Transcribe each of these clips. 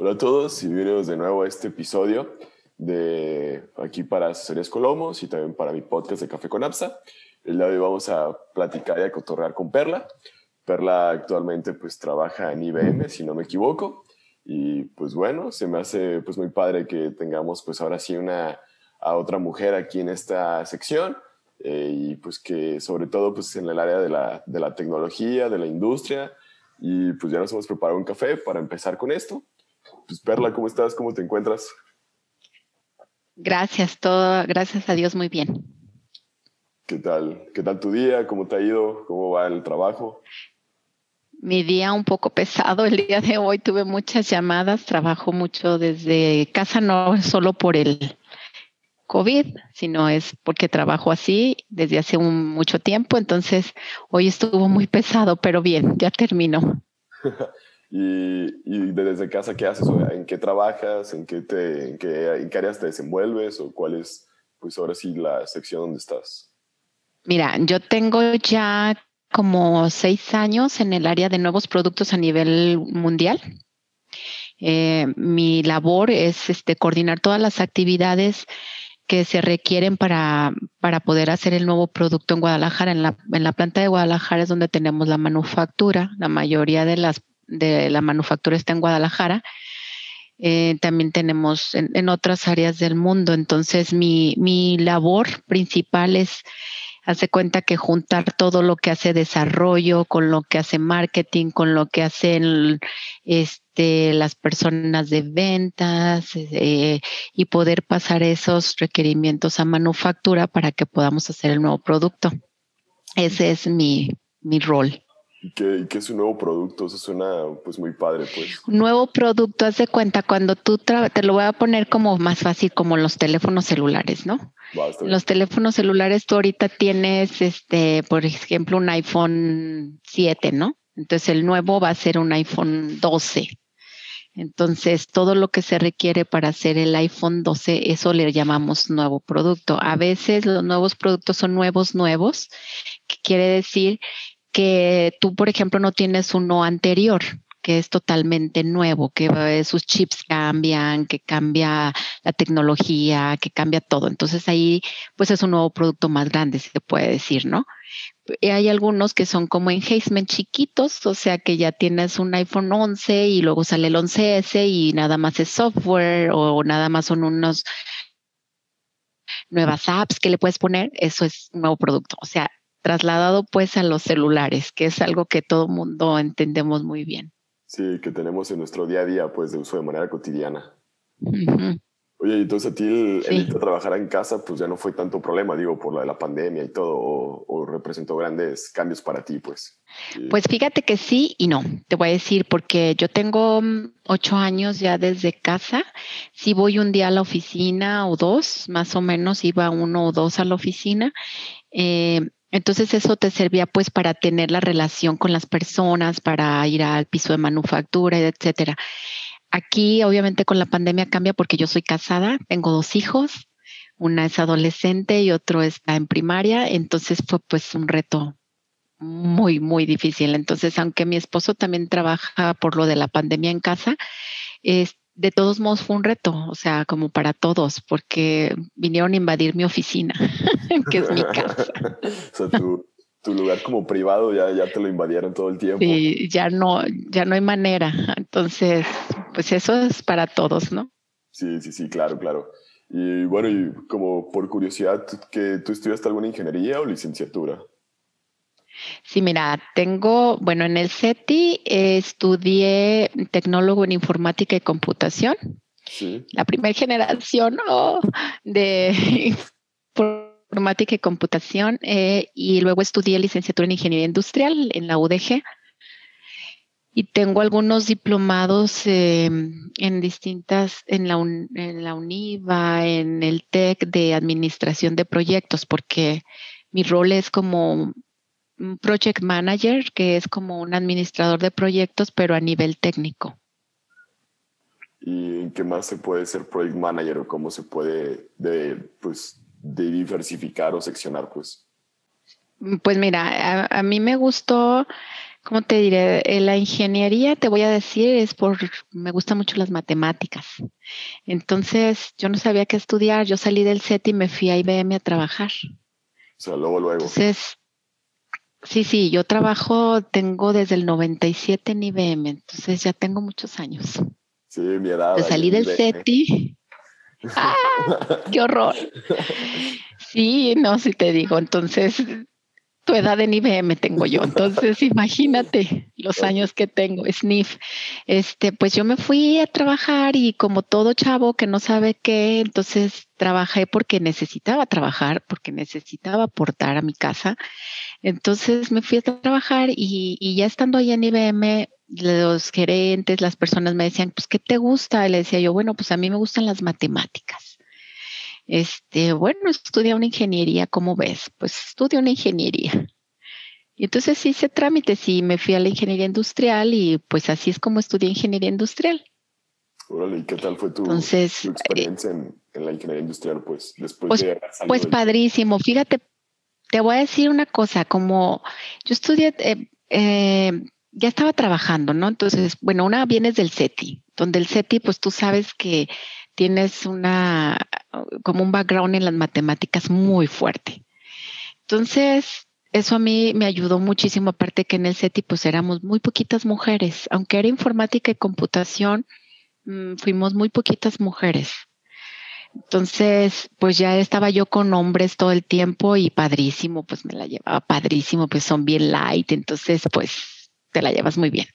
Hola a todos y bienvenidos de nuevo a este episodio de aquí para Asesorías Colomos y también para mi podcast de Café con Apsa. El día de hoy vamos a platicar y a cotorrear con Perla. Perla actualmente pues trabaja en IBM, si no me equivoco. Y pues bueno, se me hace pues muy padre que tengamos pues ahora sí una a otra mujer aquí en esta sección eh, y pues que sobre todo pues en el área de la, de la tecnología, de la industria y pues ya nos hemos preparado un café para empezar con esto. Pues Perla, ¿cómo estás? ¿Cómo te encuentras? Gracias, todo, gracias a Dios, muy bien. ¿Qué tal? ¿Qué tal tu día? ¿Cómo te ha ido? ¿Cómo va el trabajo? Mi día un poco pesado. El día de hoy tuve muchas llamadas. Trabajo mucho desde casa, no solo por el COVID, sino es porque trabajo así desde hace mucho tiempo. Entonces, hoy estuvo muy pesado, pero bien, ya terminó. ¿Y, desde casa qué haces? ¿En qué trabajas? ¿En qué, te, en qué, en qué áreas te desenvuelves? ¿O cuál es, pues ahora sí, la sección donde estás? Mira, yo tengo ya como seis años en el área de nuevos productos a nivel mundial. Eh, mi labor es este, coordinar todas las actividades que se requieren para, para poder hacer el nuevo producto en Guadalajara. En la, en la planta de Guadalajara es donde tenemos la manufactura. La mayoría de las de la manufactura está en Guadalajara. Eh, también tenemos en, otras áreas del mundo. Entonces, mi, mi labor principal es hace cuenta que juntar todo lo que hace desarrollo con lo que hace marketing, con lo que hacen este, las personas de ventas eh, y poder pasar esos requerimientos a manufactura para que podamos hacer el nuevo producto. Ese es mi, mi rol. ¿Y qué, es un nuevo producto? Eso suena pues muy padre, pues. Un nuevo producto, haz de cuenta, cuando tú te lo voy a poner como más fácil, como los teléfonos celulares, ¿no? los teléfonos celulares, tú ahorita tienes, este, por ejemplo, un iPhone 7, ¿no? Entonces el nuevo va a ser un iPhone 12. Entonces, todo lo que se requiere para hacer el iPhone 12, eso le llamamos nuevo producto. A veces los nuevos productos son nuevos, nuevos, que quiere decir que tú, por ejemplo, no tienes uno anterior que es totalmente nuevo, que eh, sus chips cambian, que cambia la tecnología, que cambia todo. Entonces ahí pues es un nuevo producto más grande, se puede decir, ¿no? Hay algunos que son como enhancement chiquitos, o sea que ya tienes un iPhone 11 y luego sale el 11S y nada más es software o nada más son unos nuevas apps que le puedes poner, eso es un nuevo producto. O sea, trasladado pues a los celulares, que es algo que todo mundo entendemos muy bien. Sí, que tenemos en nuestro día a día pues de uso de manera cotidiana. Oye, entonces a ti el, ir a trabajar en casa pues ya no fue tanto problema, digo, por la de la pandemia y todo, o, representó grandes cambios para ti, pues. Pues fíjate que sí y no, te voy a decir, porque yo tengo mm, ocho años ya desde casa, si voy un día a la oficina o dos, más o menos iba uno o dos a la oficina, eh, entonces eso te servía pues para tener la relación con las personas, para ir al piso de manufactura, etcétera. Aquí obviamente con la pandemia cambia porque yo soy casada, tengo dos hijos, una es adolescente y otro está en primaria, entonces fue pues un reto muy, muy difícil. Entonces, aunque mi esposo también trabaja por lo de la pandemia en casa, es, de todos modos fue un reto, o sea, como para todos, porque vinieron a invadir mi oficina, que es mi casa. o sea, tu, lugar como privado ya, ya te lo invadieron todo el tiempo. Sí, ya no, ya no hay manera. Entonces, pues eso es para todos, ¿no? Sí, sí, sí, claro, claro. Y bueno, y como por curiosidad, que ¿tú estudiaste alguna ingeniería o licenciatura? Sí, mira, tengo, bueno, en el CETI estudié tecnólogo en informática y computación. Sí. La primera generación de informática y computación eh, y luego estudié licenciatura en ingeniería industrial en la UDG y tengo algunos diplomados em, en distintas, en la, en la UNIVA, en el TEC de administración de proyectos, porque mi rol es como un project manager, que es como un administrador de proyectos, pero a nivel técnico. ¿Y en qué más se puede ser project manager o cómo se puede de, pues, de diversificar o seccionar? Pues, pues mira, a, mí me gustó ¿cómo te diré? Eh, la ingeniería, te voy a decir, es por, me gustan mucho las matemáticas. Entonces, yo no sabía qué estudiar, yo salí del set y me fui a IBM a trabajar. O sea, luego, luego. Entonces, sí, sí, yo trabajo, tengo desde el 97 en IBM, entonces ya tengo muchos años. Sí, mi edad. salí del SETI. ¡Ah! ¡Qué horror! Sí, no, si te digo, entonces tu edad en IBM tengo yo. Entonces, imagínate los años que tengo, SNIF. Este, pues yo me fui a trabajar y como todo chavo que no sabe qué, entonces trabajé porque necesitaba trabajar, porque necesitaba aportar a mi casa. Entonces me fui a trabajar y, y ya estando ahí en IBM, los gerentes, las personas me decían, pues, ¿qué te gusta? Y le decía yo, bueno, pues a mí me gustan las matemáticas. Este, bueno, estudia una ingeniería, ¿cómo ves? Pues estudia una ingeniería. Y entonces hice trámites y me fui a la ingeniería industrial y pues así es como estudié ingeniería industrial. Órale, ¿y qué tal fue tu, experiencia en, la ingeniería industrial? Pues después pues, de Pues padrísimo. Fíjate, te voy a decir una cosa, como yo estudié, eh, eh, ya estaba trabajando, ¿no? Entonces, bueno, una vienes del CETI, donde el CETI, pues tú sabes que tienes una, como un background en las matemáticas muy fuerte. Entonces, eso a mí me ayudó muchísimo, aparte que en el CETI pues éramos muy poquitas mujeres, aunque era informática y computación, mm, fuimos muy poquitas mujeres. Entonces, pues ya estaba yo con hombres todo el tiempo y padrísimo, pues me la llevaba padrísimo, pues son bien light, entonces pues te la llevas muy bien.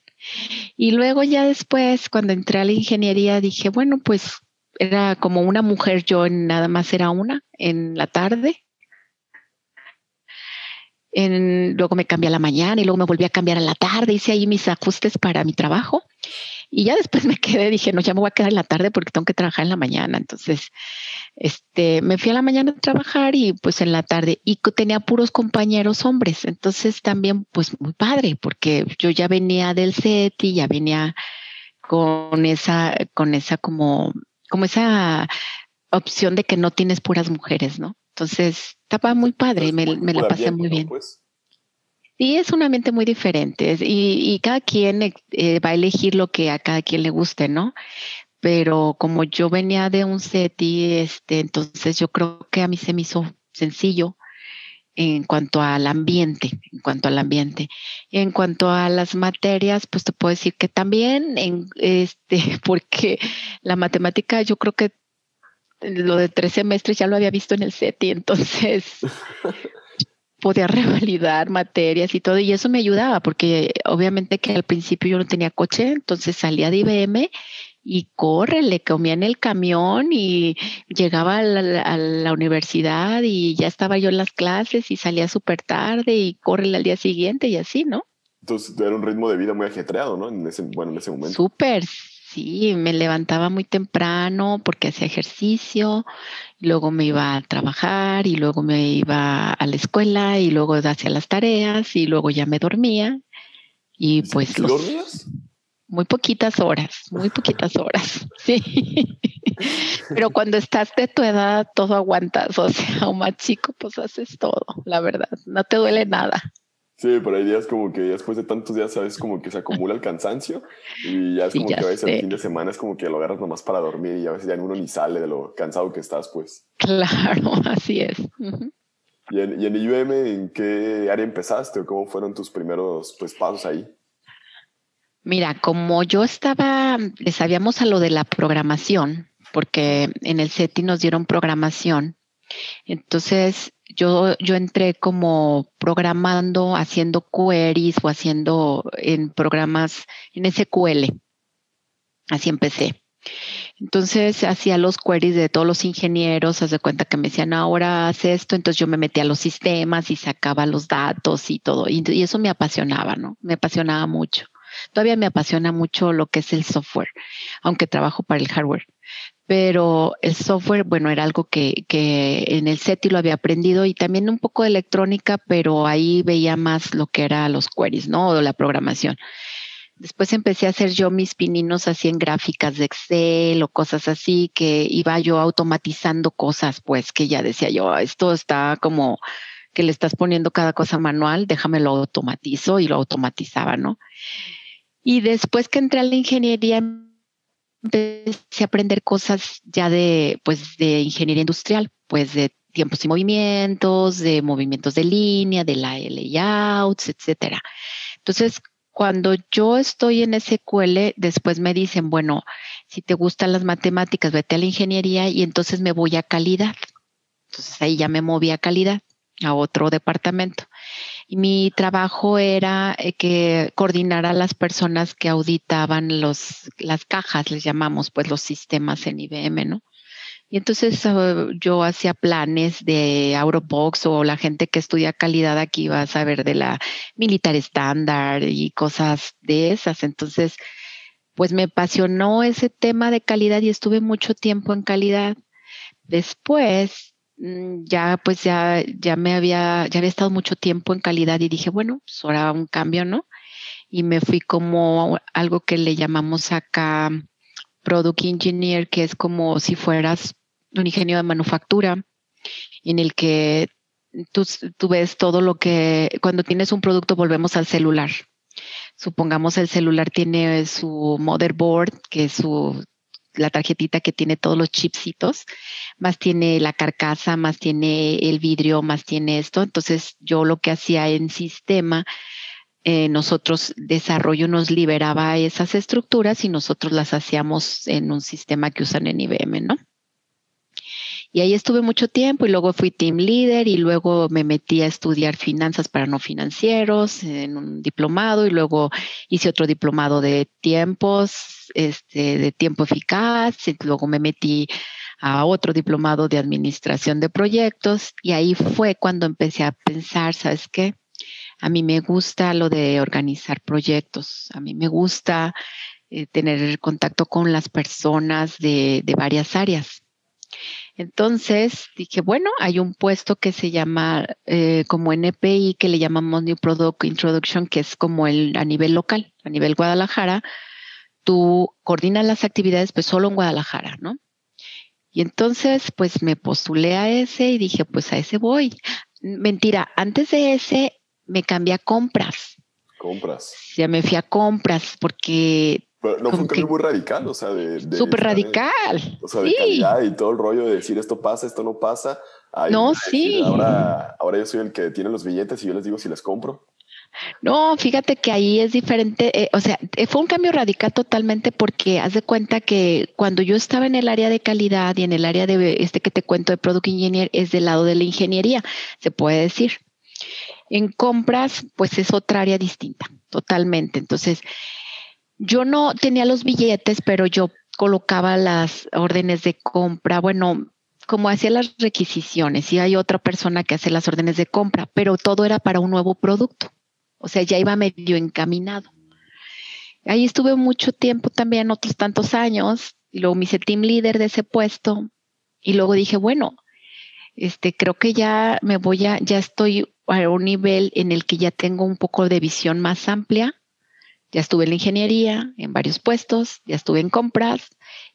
Y luego ya después, cuando entré a la ingeniería, dije, bueno, pues era como una mujer, yo nada más era una en la tarde. luego me cambié a la mañana y luego me volví a cambiar a la tarde, hice ahí mis ajustes para mi trabajo y ya después me quedé, dije, no, ya me voy a quedar en la tarde porque tengo que trabajar en la mañana. Entonces, este, me fui a la mañana a trabajar y pues en la tarde y tenía puros compañeros hombres. Entonces también pues muy padre porque yo ya venía del set y ya venía con esa, con esa como como esa opción de que no tienes puras mujeres, ¿no? Entonces, estaba muy padre, me, la pasé muy bien. Pues. Sí, es un ambiente muy diferente y, cada quien eh, va a elegir lo que a cada quien le guste, ¿no? Pero como yo venía de un set y este, entonces yo creo que a mí se me hizo sencillo en cuanto al ambiente, en cuanto al ambiente. En cuanto a las materias, pues te puedo decir que también, en este, porque la matemática yo creo que lo de tres semestres ya lo había visto en el set y entonces podía revalidar materias y todo y eso me ayudaba porque obviamente que al principio yo no tenía coche, entonces salía de IBM y corre, le comía en el camión y llegaba a la, universidad y ya estaba yo en las clases y salía súper tarde y corre al día siguiente y así, ¿no? Entonces era un ritmo de vida muy ajetreado, ¿no? En ese, bueno, en ese momento. Súper, sí, me levantaba muy temprano porque hacía ejercicio, luego me iba a trabajar y luego me iba a la escuela y luego hacía las tareas y luego ya me dormía y pues... Los... ¿Dormías? muy poquitas horas, muy poquitas horas, sí. Pero cuando estás de tu edad, todo aguantas, o sea, o más chico, pues haces todo, la verdad, no te duele nada. Sí, pero hay días como que después de tantos días, sabes, como que se acumula el cansancio y ya es como que a veces el fin de semana es como que lo agarras nomás para dormir y a veces ya uno ni sale de lo cansado que estás, pues. Claro, así es. ¿Y en, y en IUM en qué área empezaste o cómo fueron tus primeros pues, pasos ahí? Mira, como yo estaba, le sabíamos a lo de la programación, porque en el SETI nos dieron programación. Entonces, yo, entré como programando, haciendo queries o haciendo en programas en SQL. Así empecé. Entonces hacía los queries de todos los ingenieros, haz cuenta que me decían ahora haz esto, entonces yo me metía a los sistemas y sacaba los datos y todo. y eso me apasionaba, ¿no? Me apasionaba mucho. Todavía me apasiona mucho lo que es el software, aunque trabajo para el hardware. Pero el software, bueno, era algo que, que en el SETI lo había aprendido y también un poco de electrónica, pero ahí veía más lo que era los queries, ¿no? O la programación. Después empecé a hacer yo mis pininos así en gráficas de Excel o cosas así, que iba yo automatizando cosas, pues que ya decía yo, esto está como que le estás poniendo cada cosa manual, déjame lo automatizo y lo automatizaba, ¿no? Y después que entré a la ingeniería, empecé a aprender cosas ya de, pues, de ingeniería industrial, pues de tiempos y movimientos, de movimientos de línea, de la layouts, etcétera. Entonces, cuando yo estoy en SQL, después me dicen, bueno, si te gustan las matemáticas, vete a la ingeniería y entonces me voy a calidad. Entonces ahí ya me moví a calidad, a otro departamento. Y mi trabajo era eh, que coordinar a las personas que auditaban los, las cajas, les llamamos, pues los sistemas en IBM, ¿no? Y entonces ah, yo hacía planes de Autobox o la gente que estudia calidad aquí va a saber de la militar estándar y cosas de esas. Entonces, pues me apasionó ese tema de calidad y estuve mucho tiempo en calidad. Después, ya pues ya, ya me había, ya había estado mucho tiempo en calidad y dije, bueno, pues ahora un cambio, ¿no? Y me fui como algo que le llamamos acá Product Engineer, que es como si fueras un ingeniero de manufactura, en el que tú, tú ves todo lo que, cuando tienes un producto, volvemos al celular. Supongamos el celular tiene su motherboard, que es su la tarjetita que tiene todos los chipsitos, más tiene la carcasa, más tiene el vidrio, más tiene esto. Entonces yo lo que hacía en sistema eh, nosotros desarrollo nos liberaba esas estructuras y nosotros las hacíamos en un sistema que usan en IBM, ¿no? Y ahí estuve mucho tiempo y luego fui team leader y luego me metí a estudiar finanzas para no financieros en un diplomado y luego hice otro diplomado de tiempos, este, de tiempo eficaz y luego me metí a otro diplomado de administración de proyectos y ahí fue cuando empecé a pensar, ¿sabes qué? A mí me gusta lo de organizar proyectos, a mí me gusta eh, tener contacto con las personas de, varias áreas. Entonces dije, bueno, hay un puesto que se llama eh, como NPI, que le llamamos New Product Introduction, que es como el a nivel local, a nivel Guadalajara. Tú coordinas las actividades, pues solo en Guadalajara, ¿no? Y entonces, pues me postulé a ese y dije, pues a ese voy. Mentira, antes de ese me cambié a compras. Compras. Ya me fui a compras porque... Pero no fue un cambio muy radical, o sea, de... Súper radical. o sea, de calidad y todo el rollo de decir esto pasa, esto no pasa. no, sí. ahora, ahora yo soy el que tiene los billetes y yo les digo si les compro. No, fíjate que ahí es diferente, eh, o sea, eh, fue un cambio radical totalmente porque haz de cuenta que cuando yo estaba en el área de calidad y en el área de este que te cuento de Product Engineer es del lado de la ingeniería, se puede decir. En compras, pues es otra área distinta, totalmente. Entonces, yo no tenía los billetes, pero yo colocaba las órdenes de compra, bueno, como hacía las requisiciones, y hay otra persona que hace las órdenes de compra, pero todo era para un nuevo producto. O sea, ya iba medio encaminado. Ahí estuve mucho tiempo también, otros tantos años, y luego me hice team leader de ese puesto, y luego dije, bueno, este, creo que ya me voy a, ya estoy a un nivel en el que ya tengo un poco de visión más amplia. Ya estuve en la ingeniería, en varios puestos, ya estuve en compras,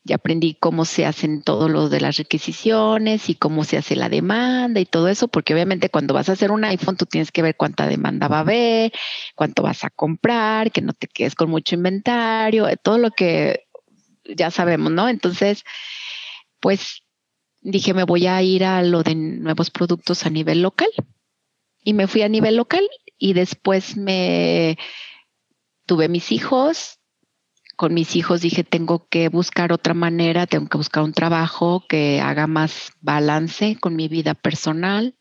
ya aprendí cómo se hacen todo lo de las requisiciones y cómo se hace la demanda y todo eso, porque obviamente cuando vas a hacer un iPhone tú tienes que ver cuánta demanda va a haber, cuánto vas a comprar, que no te quedes con mucho inventario, todo lo que ya sabemos, ¿no? Entonces, pues dije, me voy a ir a lo de nuevos productos a nivel local y me fui a nivel local y después me tuve mis hijos. Con mis hijos dije, tengo que buscar otra manera, tengo que buscar un trabajo que haga más balance con mi vida personal.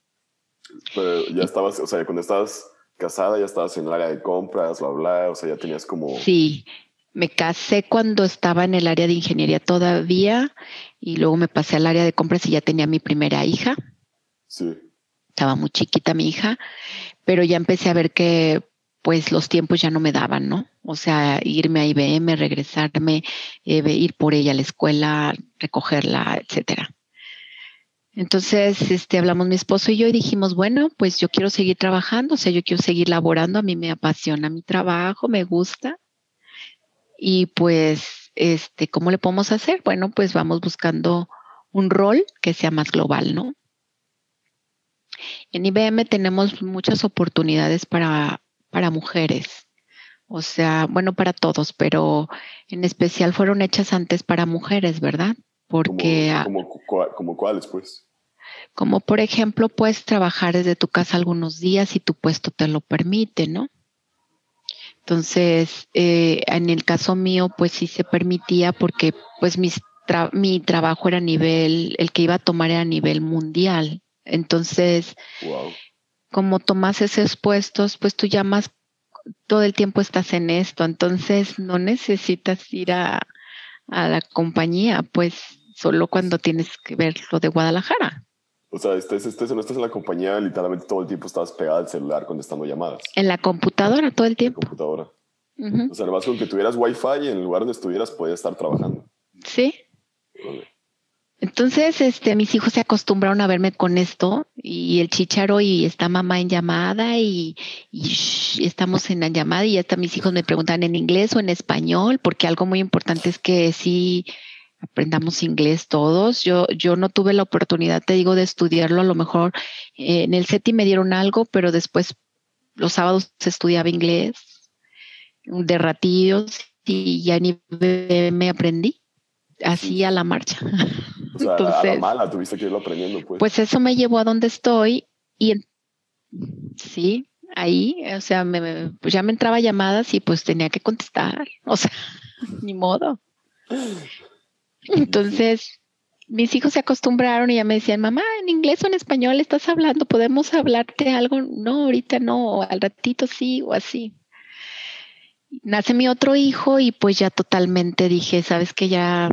Pero ya estabas, o sea, cuando estabas casada, ya estabas en el área de compras, bla, bla, o sea, ya tenías como... Sí, me casé cuando estaba en el área de ingeniería todavía y luego me pasé al área de compras y ya tenía mi primera hija. Sí estaba muy chiquita mi hija, pero ya empecé a ver que pues los tiempos ya no me daban, ¿no? O sea, irme a IBM, regresarme, eh, ir por ella a la escuela, recogerla, etcétera. Entonces, este, hablamos mi esposo y yo y dijimos, bueno, pues yo quiero seguir trabajando, o sea, yo quiero seguir laborando, a mí me apasiona mi trabajo, me gusta. Y pues, este, ¿cómo le podemos hacer? Bueno, pues vamos buscando un rol que sea más global, ¿no? En IBM tenemos muchas oportunidades para, para mujeres. O sea, bueno, para todos, pero en especial fueron hechas antes para mujeres, ¿verdad? Porque... ¿Como, como, cuáles, pues? Como por ejemplo, puedes trabajar desde tu casa algunos días si tu puesto te lo permite, ¿no? Entonces, eh, en el caso mío, pues sí se permitía porque pues mi trabajo era a nivel, el que iba a tomar era a nivel mundial. Entonces, como tomas esos puestos, pues tú llamas, todo el tiempo estás en esto, entonces no necesitas ir a, a la compañía, pues solo cuando tienes que ver lo de Guadalajara. O sea, estés, estés, no estás en la compañía, literalmente todo el tiempo estabas pegada al celular contestando llamadas. En la computadora todo el tiempo. En la computadora. O sea, además con que tuvieras wifi en el lugar donde estuvieras podías estar trabajando. Sí. Entonces, este, mis hijos se acostumbraron a verme con esto y el chicharo y está mamá en llamada y, estamos en la llamada y hasta mis hijos me preguntan en inglés o en español, porque algo muy importante es que sí aprendamos inglés todos. Yo, yo no tuve la oportunidad, te digo, de estudiarlo. A lo mejor eh, en el CETI me dieron algo, pero después los sábados se estudiaba inglés de ratillos y ya ni me aprendí así a la marcha. O sea, a la mala tuviste que irlo aprendiendo, pues. Pues eso me llevó a donde estoy y sí, ahí, o sea, me, pues ya me entraba llamadas y pues tenía que contestar, o sea, ni modo. Entonces, mis hijos se acostumbraron y ya me decían, mamá, en inglés o en español estás hablando, podemos hablarte algo. No, ahorita no, al ratito sí o así. Nace mi otro hijo y pues ya totalmente dije, sabes que ya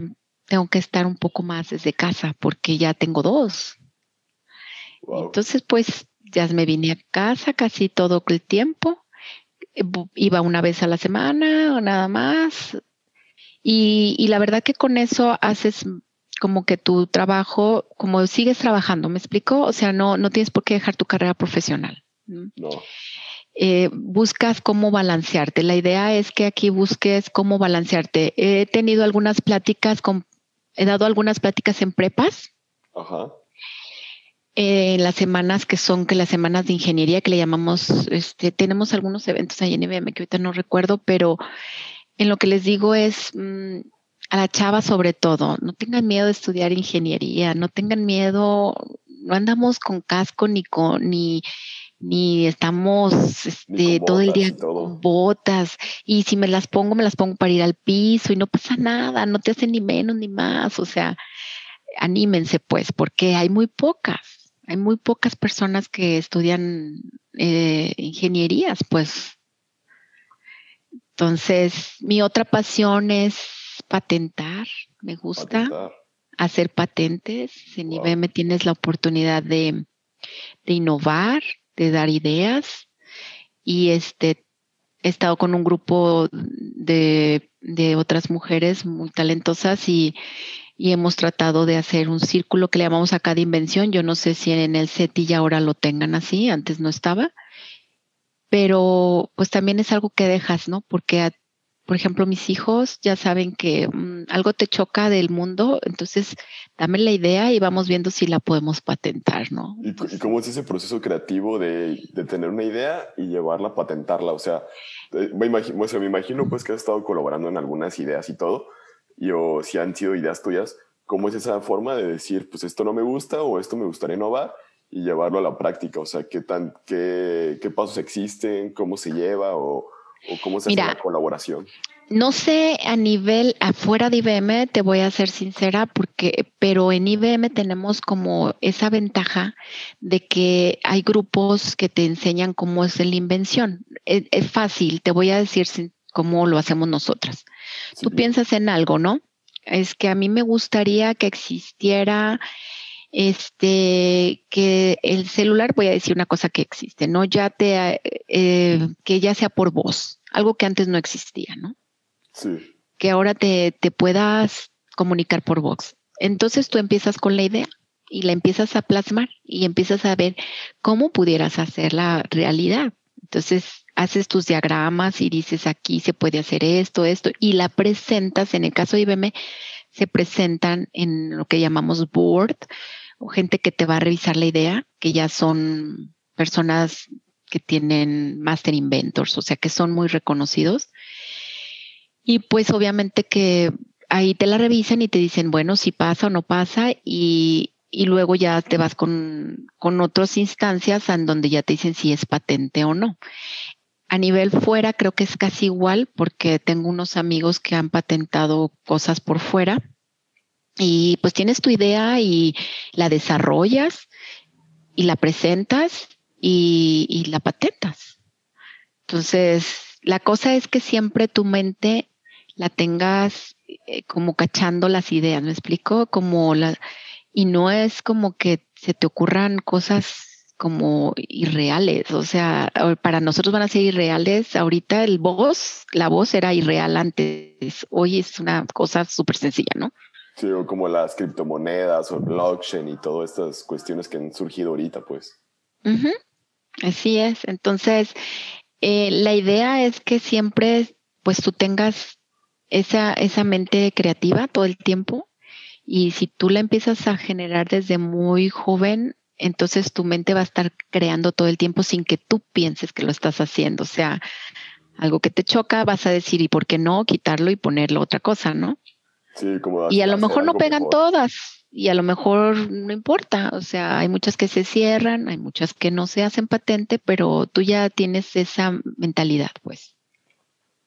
tengo que estar un poco más desde casa porque ya tengo dos. Entonces, pues ya me vine a casa casi todo el tiempo. Iba una vez a la semana o nada más, y, la verdad que con eso haces como que tu trabajo, como sigues trabajando, ¿me explico? O sea, no, no tienes por qué dejar tu carrera profesional. No. Eh, buscas cómo balancearte. La idea es que aquí busques cómo balancearte. He tenido algunas pláticas con, he dado algunas pláticas en prepas. Ajá. en las semanas que son que las semanas de ingeniería que le llamamos, este, tenemos algunos eventos ahí en IBM que ahorita no recuerdo, pero en lo que les digo es mm, a la chava sobre todo, no tengan miedo de estudiar ingeniería, no tengan miedo, no andamos con casco ni con ni ni estamos este, todo el día con botas. Y si me las pongo me las pongo para ir al piso y no pasa nada, no te hacen ni menos ni más, o sea, anímense pues porque hay muy pocas, hay muy pocas personas que estudian eh, ingenierías, pues. Entonces, mi otra pasión es patentar. Me gusta hacer patentes. En IBM tienes la oportunidad de, innovar, de dar ideas. Y este, he estado con un grupo de, otras mujeres muy talentosas y, y, hemos tratado de hacer un círculo que le llamamos acá de invención. Yo no sé si en el SETI ya ahora lo tengan así, antes no estaba pero pues también es algo que dejas, ¿no? Porque, por ejemplo, mis hijos ya saben que mm, algo te choca del mundo, entonces dame la idea y vamos viendo si la podemos patentar, ¿no? ¿Y, cómo es ese proceso creativo de, tener una idea y llevarla a patentarla? O sea, eh, me imagino, me imagino pues que has estado colaborando en algunas ideas y todo, y o si han sido ideas tuyas, ¿cómo es esa forma de decir, pues esto no me gusta o esto me gustaría innovar? y llevarlo a la práctica? O sea, ¿qué, tan, qué, qué pasos existen? ¿Cómo se lleva? ¿O, o cómo se hace la colaboración? No sé a nivel afuera de IBM, te voy a ser sincera, porque, pero en IBM tenemos como esa ventaja de que hay grupos que te enseñan cómo es la invención. Es, fácil, te voy a decir cómo lo hacemos nosotras. Tú piensas en algo, ¿no? Es que a mí me gustaría que existiera este, que el celular, voy a decir una cosa que existe, ¿no? Ya te, eh, que ya sea por voz, algo que antes no existía, ¿no? Sí. Que ahora te, te puedas comunicar por voz. Entonces tú empiezas con la idea y la empiezas a plasmar y empiezas a ver cómo pudieras hacer la realidad. Entonces haces tus diagramas y dices aquí se puede hacer esto, esto, y la presentas, en el caso de IBM, se presentan en lo que llamamos board o gente que te va a revisar la idea, que ya son personas que tienen Master Inventors, o sea, que son muy reconocidos. Y pues obviamente que ahí te la revisan y te dicen, bueno, si pasa o no pasa, y, luego ya te vas con, con otras instancias en donde ya te dicen si es patente o no. A nivel fuera creo que es casi igual porque tengo unos amigos que han patentado cosas por fuera y pues tienes tu idea y la desarrollas y la presentas y, la patentas. Entonces, la cosa es que siempre tu mente la tengas eh, como cachando las ideas, ¿me explico? Como la, y no es como que se te ocurran cosas como irreales, o sea, para nosotros van a ser irreales. Ahorita el voz, la voz era irreal antes, hoy es una cosa súper sencilla, ¿no? Sí, o como las criptomonedas o blockchain y todas estas cuestiones que han surgido ahorita, pues. Así es. Entonces, eh, la idea es que siempre, pues tú tengas esa, esa mente creativa todo el tiempo y si tú la empiezas a generar desde muy joven, entonces tu mente va a estar creando todo el tiempo sin que tú pienses que lo estás haciendo. O sea, algo que te choca, vas a decir, ¿y por qué no quitarlo y ponerlo otra cosa, no? Sí, como y a lo mejor no pegan todas, y a lo mejor no importa, o sea, hay muchas que se cierran, hay muchas que no se hacen patente, pero tú ya tienes esa mentalidad, pues.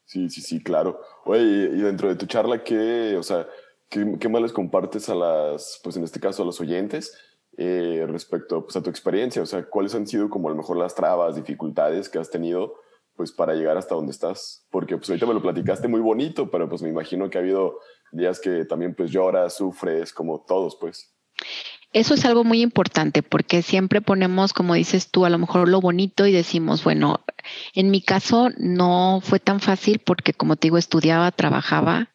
Sí, sí, sí, claro. Oye, y dentro de tu charla, ¿qué, o sea, qué, qué más les compartes a las, pues en este caso a los oyentes eh, respecto pues, a tu experiencia? O sea, ¿cuáles han sido como a lo mejor las trabas, dificultades que has tenido pues para llegar hasta donde estás? Porque pues ahorita me lo platicaste muy bonito, pero pues me imagino que ha habido días que también pues lloras, sufres, como todos pues. Eso es algo muy importante porque siempre ponemos, como dices tú, a lo mejor lo bonito y decimos, bueno, en mi caso no fue tan fácil porque como te digo, estudiaba, trabajaba,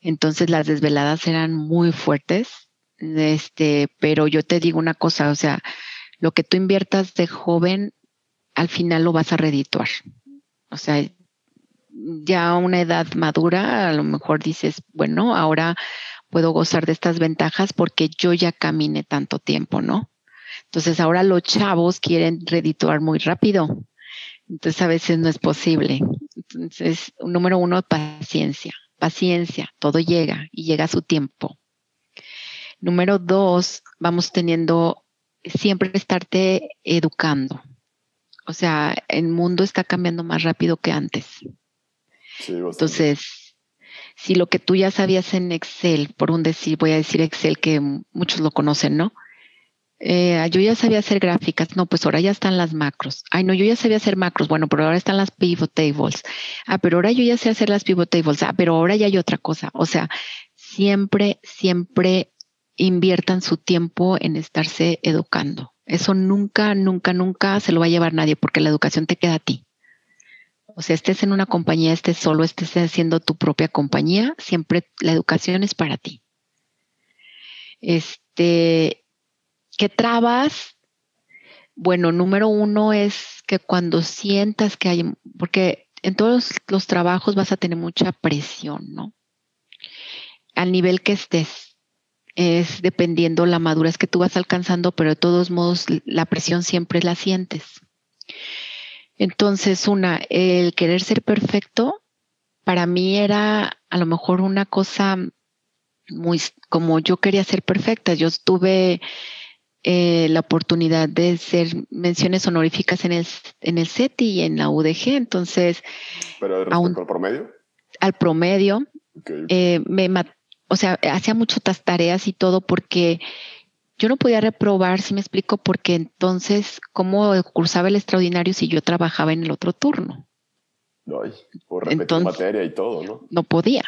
entonces las desveladas eran muy fuertes, este, pero yo te digo una cosa, o sea, lo que tú inviertas de joven, al final lo vas a redituar. O sea, ya a una edad madura, a lo mejor dices, bueno, ahora puedo gozar de estas ventajas porque yo ya caminé tanto tiempo, ¿no? Entonces ahora los chavos quieren redituar muy rápido. Entonces a veces no es posible. Entonces, número uno, paciencia. Paciencia, todo llega y llega a su tiempo. Número dos, vamos teniendo siempre estarte educando. O sea, el mundo está cambiando más rápido que antes. Entonces, si lo que tú ya sabías en Excel, por un decir, voy a decir Excel que muchos lo conocen, ¿no? Eh, yo ya sabía hacer gráficas, no, pues ahora ya están las macros. Ay, no, yo ya sabía hacer macros, bueno, pero ahora están las pivot tables. Ah, pero ahora yo ya sé hacer las pivot tables. Ah, pero ahora ya hay otra cosa. O sea, siempre, siempre inviertan su tiempo en estarse educando. Eso nunca, nunca, nunca se lo va a llevar nadie porque la educación te queda a ti. O sea, estés en una compañía, estés solo, estés haciendo tu propia compañía, siempre la educación es para ti. Este, ¿qué trabas? Bueno, número uno es que cuando sientas que hay, porque en todos los trabajos vas a tener mucha presión, ¿no? Al nivel que estés, es dependiendo la madurez que tú vas alcanzando, pero de todos modos la presión siempre la sientes. Entonces, una, el querer ser perfecto, para mí era a lo mejor una cosa muy como yo quería ser perfecta. Yo tuve eh, la oportunidad de ser menciones honoríficas en el, en el CETI y en la UDG, entonces... ¿Pero respecto al promedio? Al promedio. Eh, me, o sea, hacía muchas tareas y todo porque yo no podía reprobar, si me explico, porque entonces, ¿cómo cursaba el extraordinario si yo trabajaba en el otro turno? Ay, por repetir materia y todo, ¿no? No podía.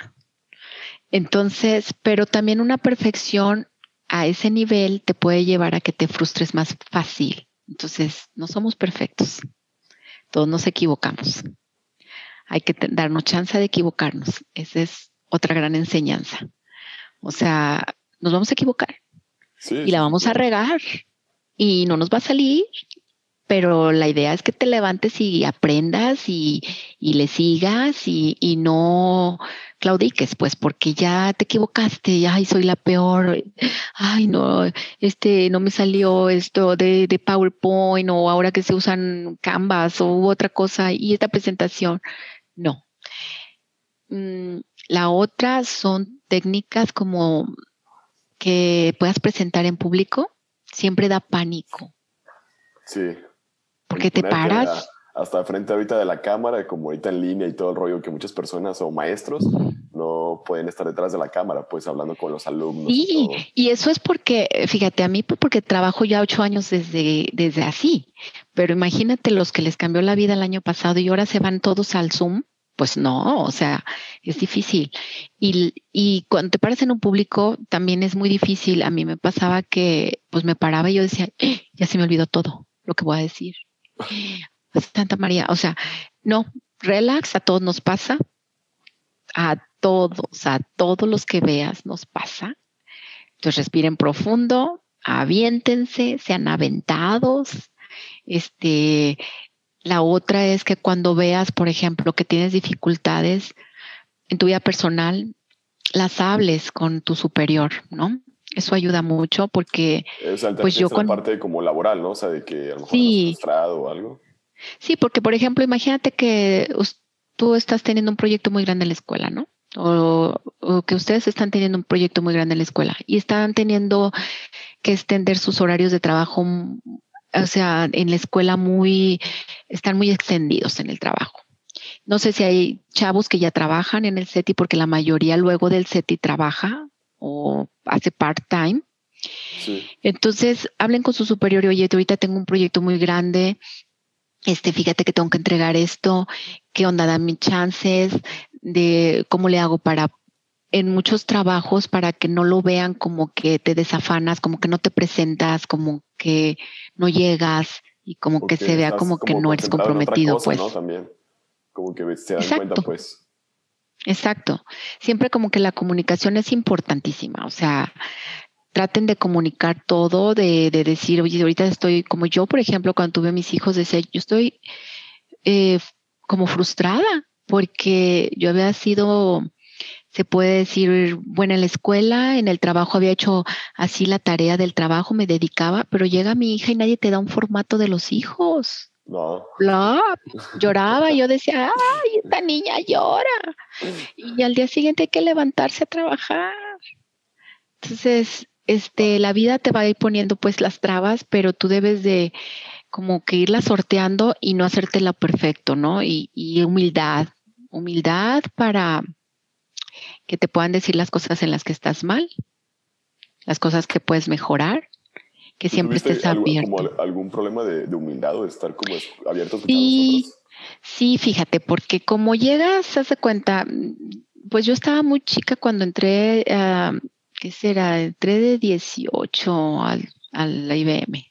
Entonces, pero también una perfección a ese nivel te puede llevar a que te frustres más fácil. Entonces, no somos perfectos. Todos nos equivocamos. Hay que darnos chance de equivocarnos. Esa es otra gran enseñanza. O sea, nos vamos a equivocar y la vamos a regar y no nos va a salir, pero la idea es que te levantes y aprendas y, y le sigas y, y, no claudiques, pues, porque ya te equivocaste, ay, soy la peor, ay, no, este, no me salió esto de, de PowerPoint o ahora que se usan Canvas o otra cosa y esta presentación, no. Mm, la otra son técnicas como que puedas presentar en público, siempre da pánico. Sí. Porque te paras. hasta frente ahorita de la cámara, como ahorita en línea y todo el rollo que muchas personas o maestros no pueden estar detrás de la cámara, pues hablando con los alumnos. Sí, y, eso es porque, fíjate, a mí porque trabajo ya ocho años desde, desde así, pero imagínate los que les cambió la vida el año pasado y ahora se van todos al Zoom pues no, o sea, es difícil. Y, y, cuando te paras en un público también es muy difícil. A mí me pasaba que pues me paraba y yo decía, ¡Eh! ya se me olvidó todo lo que voy a decir. Santa María, o sea, no, relax, a todos nos pasa, a todos, a todos los que veas nos pasa. Entonces respiren profundo, aviéntense, sean aventados, este, la otra es que cuando veas, por ejemplo, que tienes dificultades en tu vida personal, las hables con tu superior, ¿no? Eso ayuda mucho porque pues yo con parte como laboral, ¿no? O sea, de que a lo mejor sí. frustrado o algo. Sí, porque por ejemplo, imagínate que tú estás teniendo un proyecto muy grande en la escuela, ¿no? O, o, que ustedes están teniendo un proyecto muy grande en la escuela y están teniendo que extender sus horarios de trabajo o sea, en la escuela muy, están muy extendidos en el trabajo. No sé si hay chavos que ya trabajan en el CETI porque la mayoría luego del CETI trabaja o hace part-time. Entonces, hablen con su superior y oye, ahorita tengo un proyecto muy grande, este, fíjate que tengo que entregar esto, qué onda, dame chances de cómo le hago para en muchos trabajos para que no lo vean como que te desafanas, como que no te presentas, como que no llegas y como que se vea como, que no eres comprometido, pues. También, como que se dan cuenta, pues. Exacto. Siempre como que la comunicación es importantísima, o sea, traten de comunicar todo, de, de decir, oye, ahorita estoy, como yo, por ejemplo, cuando tuve a mis hijos, decía, yo estoy eh, como frustrada porque yo había sido se puede decir, bueno, en la escuela, en el trabajo había hecho así la tarea del trabajo, me dedicaba, pero llega mi hija y nadie te da un formato de los hijos. No. lloraba, yo decía, ay, esta niña llora. Y al día siguiente hay que levantarse a trabajar. Entonces, este, la vida te va a ir poniendo pues las trabas, pero tú debes de como que irla sorteando y no hacértela perfecto, ¿no? Y, y humildad, humildad para que te puedan decir las cosas en las que estás mal, las cosas que puedes mejorar, que siempre estés abierto. Como algún problema de, humildad o de estar como abierto a sí, sí, fíjate, porque como llegas, haz de cuenta, pues yo estaba muy chica cuando entré, uh, ¿qué será? Entré de 18 al, a la IBM.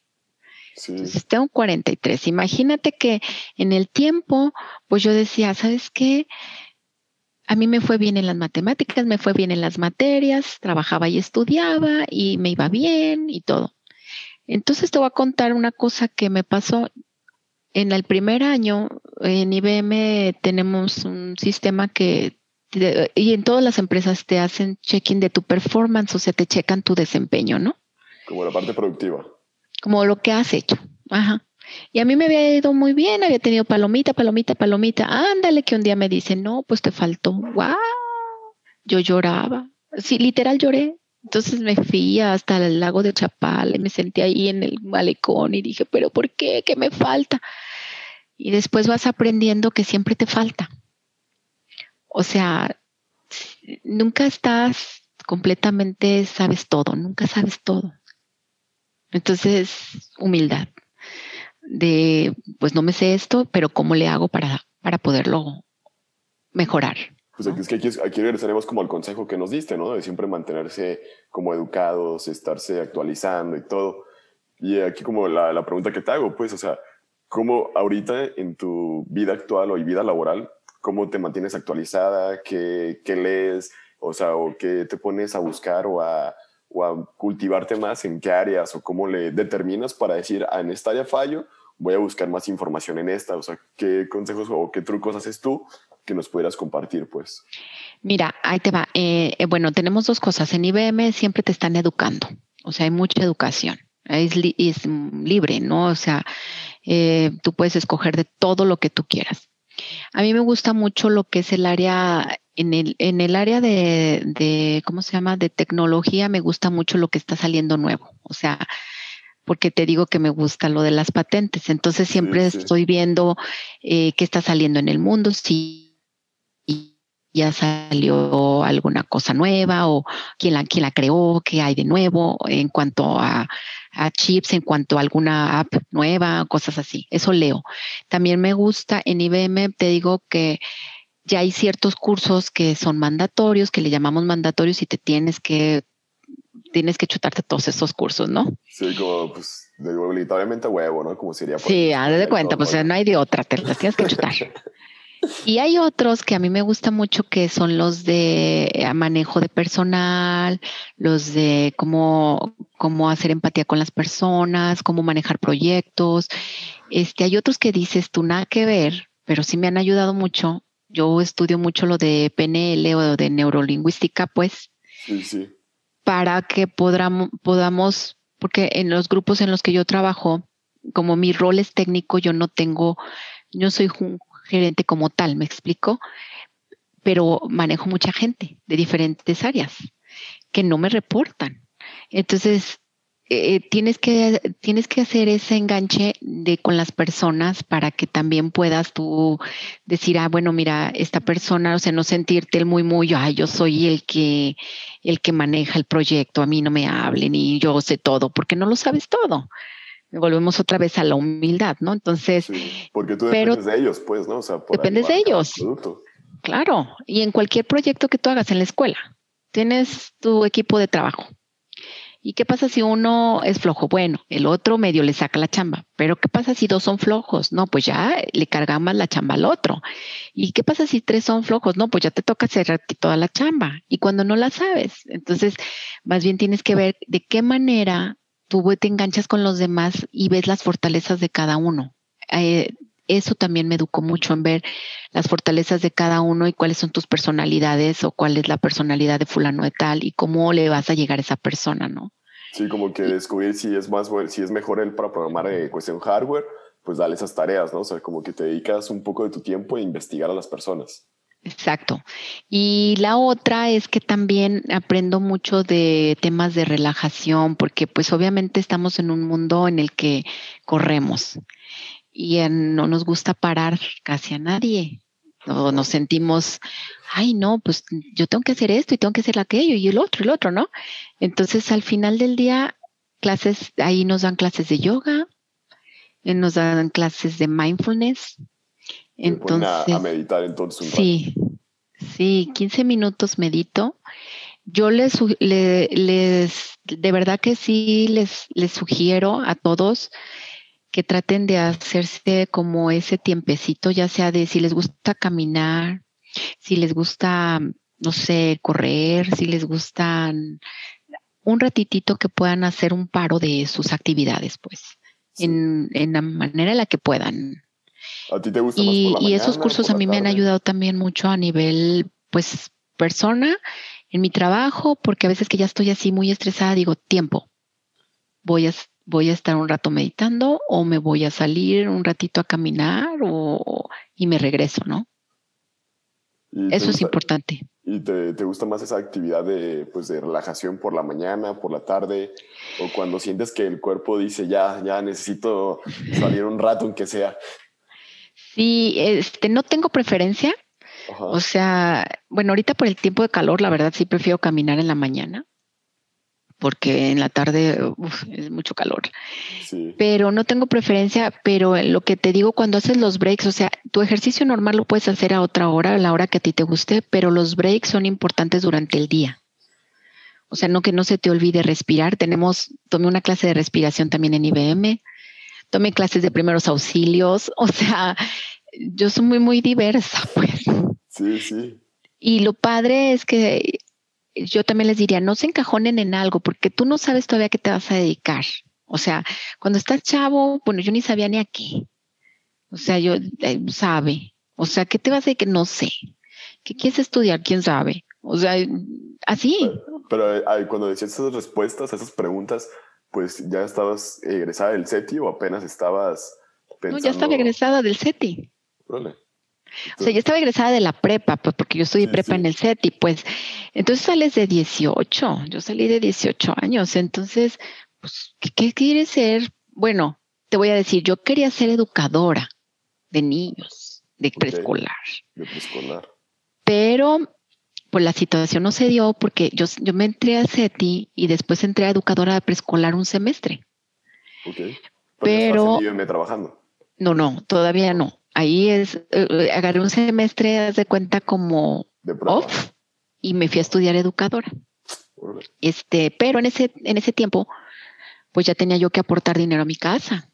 Sí. Entonces tengo 43. Imagínate que en el tiempo, pues yo decía, ¿sabes qué? A mí me fue bien en las matemáticas, me fue bien en las materias, trabajaba y estudiaba y me iba bien y todo. Entonces te voy a contar una cosa que me pasó. En el primer año en IBM tenemos un sistema que y en todas las empresas te hacen check-in de tu performance, o sea, te checan tu desempeño, ¿no? Como la parte productiva. Como lo que has hecho. Ajá. Y a mí me había ido muy bien, había tenido palomita, palomita, palomita. Ándale, que un día me dice, no, pues te faltó. ¡Wow! Yo lloraba. Sí, literal lloré. Entonces me fui hasta el lago de Chapal y me senté ahí en el malecón y dije, pero ¿por qué? ¿Qué me falta? Y después vas aprendiendo que siempre te falta. O sea, nunca estás completamente, sabes todo, nunca sabes todo. Entonces, humildad de, pues no me sé esto, pero ¿cómo le hago para, para poderlo mejorar? Pues es que aquí, aquí regresaremos como al consejo que nos diste, ¿no? De siempre mantenerse como educados, estarse actualizando y todo. Y aquí como la, la pregunta que te hago, pues, o sea, ¿cómo ahorita en tu vida actual o vida laboral, cómo te mantienes actualizada? ¿Qué, qué lees? O sea, o qué te pones a buscar o a, o a cultivarte más en qué áreas o cómo le determinas para decir, ah, en esta área fallo, voy a buscar más información en esta, o sea, ¿qué consejos o qué trucos haces tú que nos pudieras compartir, pues? Mira, ahí te va. Eh, eh, bueno, tenemos dos cosas. En IBM siempre te están educando, o sea, hay mucha educación. Es, es libre, ¿no? O sea, eh, tú puedes escoger de todo lo que tú quieras. A mí me gusta mucho lo que es el área, en el, en el área de, de, ¿cómo se llama? De tecnología, me gusta mucho lo que está saliendo nuevo. O sea, porque te digo que me gusta lo de las patentes. Entonces siempre estoy viendo eh, qué está saliendo en el mundo, si ya salió alguna cosa nueva o quién la, quién la creó, qué hay de nuevo en cuanto a, a, chips, en cuanto a alguna app nueva, cosas así. Eso leo. También me gusta en IBM, te digo que ya hay ciertos cursos que son mandatorios, que le llamamos mandatorios y te tienes que tienes que chutarte todos esos cursos, ¿no? Sí, como pues literalmente huevo, ¿no? Como sería. Sí, haz de cuenta, pues no hay de otra, te las tienes que chutar. Y hay otros que a mí me gusta mucho que son los de eh, manejo de personal, los de cómo, cómo hacer empatía con las personas, cómo manejar proyectos. Este, hay otros que dices tú nada que ver, pero sí me han ayudado mucho. Yo estudio mucho lo de PNL o de neurolingüística, pues. Sí, sí. Para que podamos, podamos, porque en los grupos en los que yo trabajo, como mi rol es técnico, yo no tengo, yo soy gerente como tal, me explico, pero manejo mucha gente de diferentes áreas que no me reportan. Entonces, eh, tienes, que, tienes que hacer ese enganche de, con las personas para que también puedas tú decir, ah, bueno, mira, esta persona, o sea, no sentirte el muy, muy, ay, yo soy el que, el que maneja el proyecto, a mí no me hablen y yo sé todo, porque no lo sabes todo volvemos otra vez a la humildad, ¿no? Entonces, porque tú dependes de ellos, pues, ¿no? O sea, dependes de ellos. Claro, y en cualquier proyecto que tú hagas en la escuela, tienes tu equipo de trabajo. ¿Y qué pasa si uno es flojo? Bueno, el otro medio le saca la chamba, pero ¿qué pasa si dos son flojos? No, pues ya le cargamos la chamba al otro. ¿Y qué pasa si tres son flojos? No, pues ya te toca hacer toda la chamba. Y cuando no la sabes, entonces más bien tienes que ver de qué manera tú te enganchas con los demás y ves las fortalezas de cada uno. Eh, eso también me educó mucho en ver las fortalezas de cada uno y cuáles son tus personalidades o cuál es la personalidad de fulano de tal y cómo le vas a llegar a esa persona, ¿no? Sí, como que descubrir si es más si es mejor él para programar en cuestión hardware, pues dale esas tareas, ¿no? O sea, como que te dedicas un poco de tu tiempo a investigar a las personas. Exacto. Y la otra es que también aprendo mucho de temas de relajación, porque pues obviamente estamos en un mundo en el que corremos y no nos gusta parar casi a nadie. O nos sentimos, ay, no, pues yo tengo que hacer esto y tengo que hacer aquello y el otro, el otro, ¿no? Entonces al final del día, clases, ahí nos dan clases de yoga, eh, nos dan clases de mindfulness, entonces, a, meditar entonces un Sí, sí, 15 minutos medito. Yo les, les, de verdad que sí, les, les sugiero a todos que traten de hacerse como ese tiempecito, ya sea de si les gusta caminar, si les gusta, no sé, correr, si les gusta un ratitito que puedan hacer un paro de sus actividades, pues, en, en la manera en la que puedan. ¿A ti te gusta y, más Y esos cursos a mí me han ayudado también mucho a nivel, pues, persona, en mi trabajo, porque a veces que ya estoy así muy estresada, digo, tiempo, voy a, voy a estar un rato meditando o me voy a salir un ratito a caminar o, y me regreso, ¿no? Eso es importante. ¿Y te, te, gusta más esa actividad de, pues, de relajación por la mañana, por la tarde, o cuando sientes que el cuerpo dice, ya, ya necesito salir un rato, aunque sea? Sí, este, no tengo preferencia. O sea, bueno, ahorita por el tiempo de calor, la verdad sí prefiero caminar en la mañana, porque en la tarde es mucho calor. Pero no tengo preferencia, pero lo que te digo cuando haces los breaks, o sea, tu ejercicio normal lo puedes hacer a otra hora, a la hora que a ti te guste, pero los breaks son importantes durante el día. O sea, no que no se te olvide respirar. Tenemos, tomé una clase de respiración también en IBM tomé clases de primeros auxilios, o sea, yo soy muy, muy diversa, pues. Sí, sí. Y lo padre es que yo también les diría, no se encajonen en algo, porque tú no sabes todavía qué te vas a dedicar. O sea, cuando estás chavo, bueno, yo ni sabía ni aquí. O sea, yo eh, sabe. O sea, ¿qué te vas a decir que no sé? ¿Qué quieres estudiar? ¿Quién sabe? O sea, así. Pero, eh, cuando decías esas respuestas a esas preguntas, pues ya estabas egresada del CETI o apenas estabas pensando... No, ya estaba egresada del CETI. Vale. O sea, yo estaba egresada de la prepa, pues porque yo estudié prepa en el CETI, pues entonces sales de 18, yo salí de 18 años, entonces, pues, ¿qué, qué quieres ser? Bueno, te voy a decir, yo quería ser educadora de niños, de preescolar. De preescolar. Pero pues la situación no se dio porque yo, yo me entré a CETI y después entré a educadora de preescolar un semestre. Ok. Pero... trabajando. No, no, todavía no. Ahí es, eh, agarré un semestre, haz de cuenta como off y me fui a estudiar educadora. Este, pero en ese, en ese tiempo, pues ya tenía yo que aportar dinero a mi casa.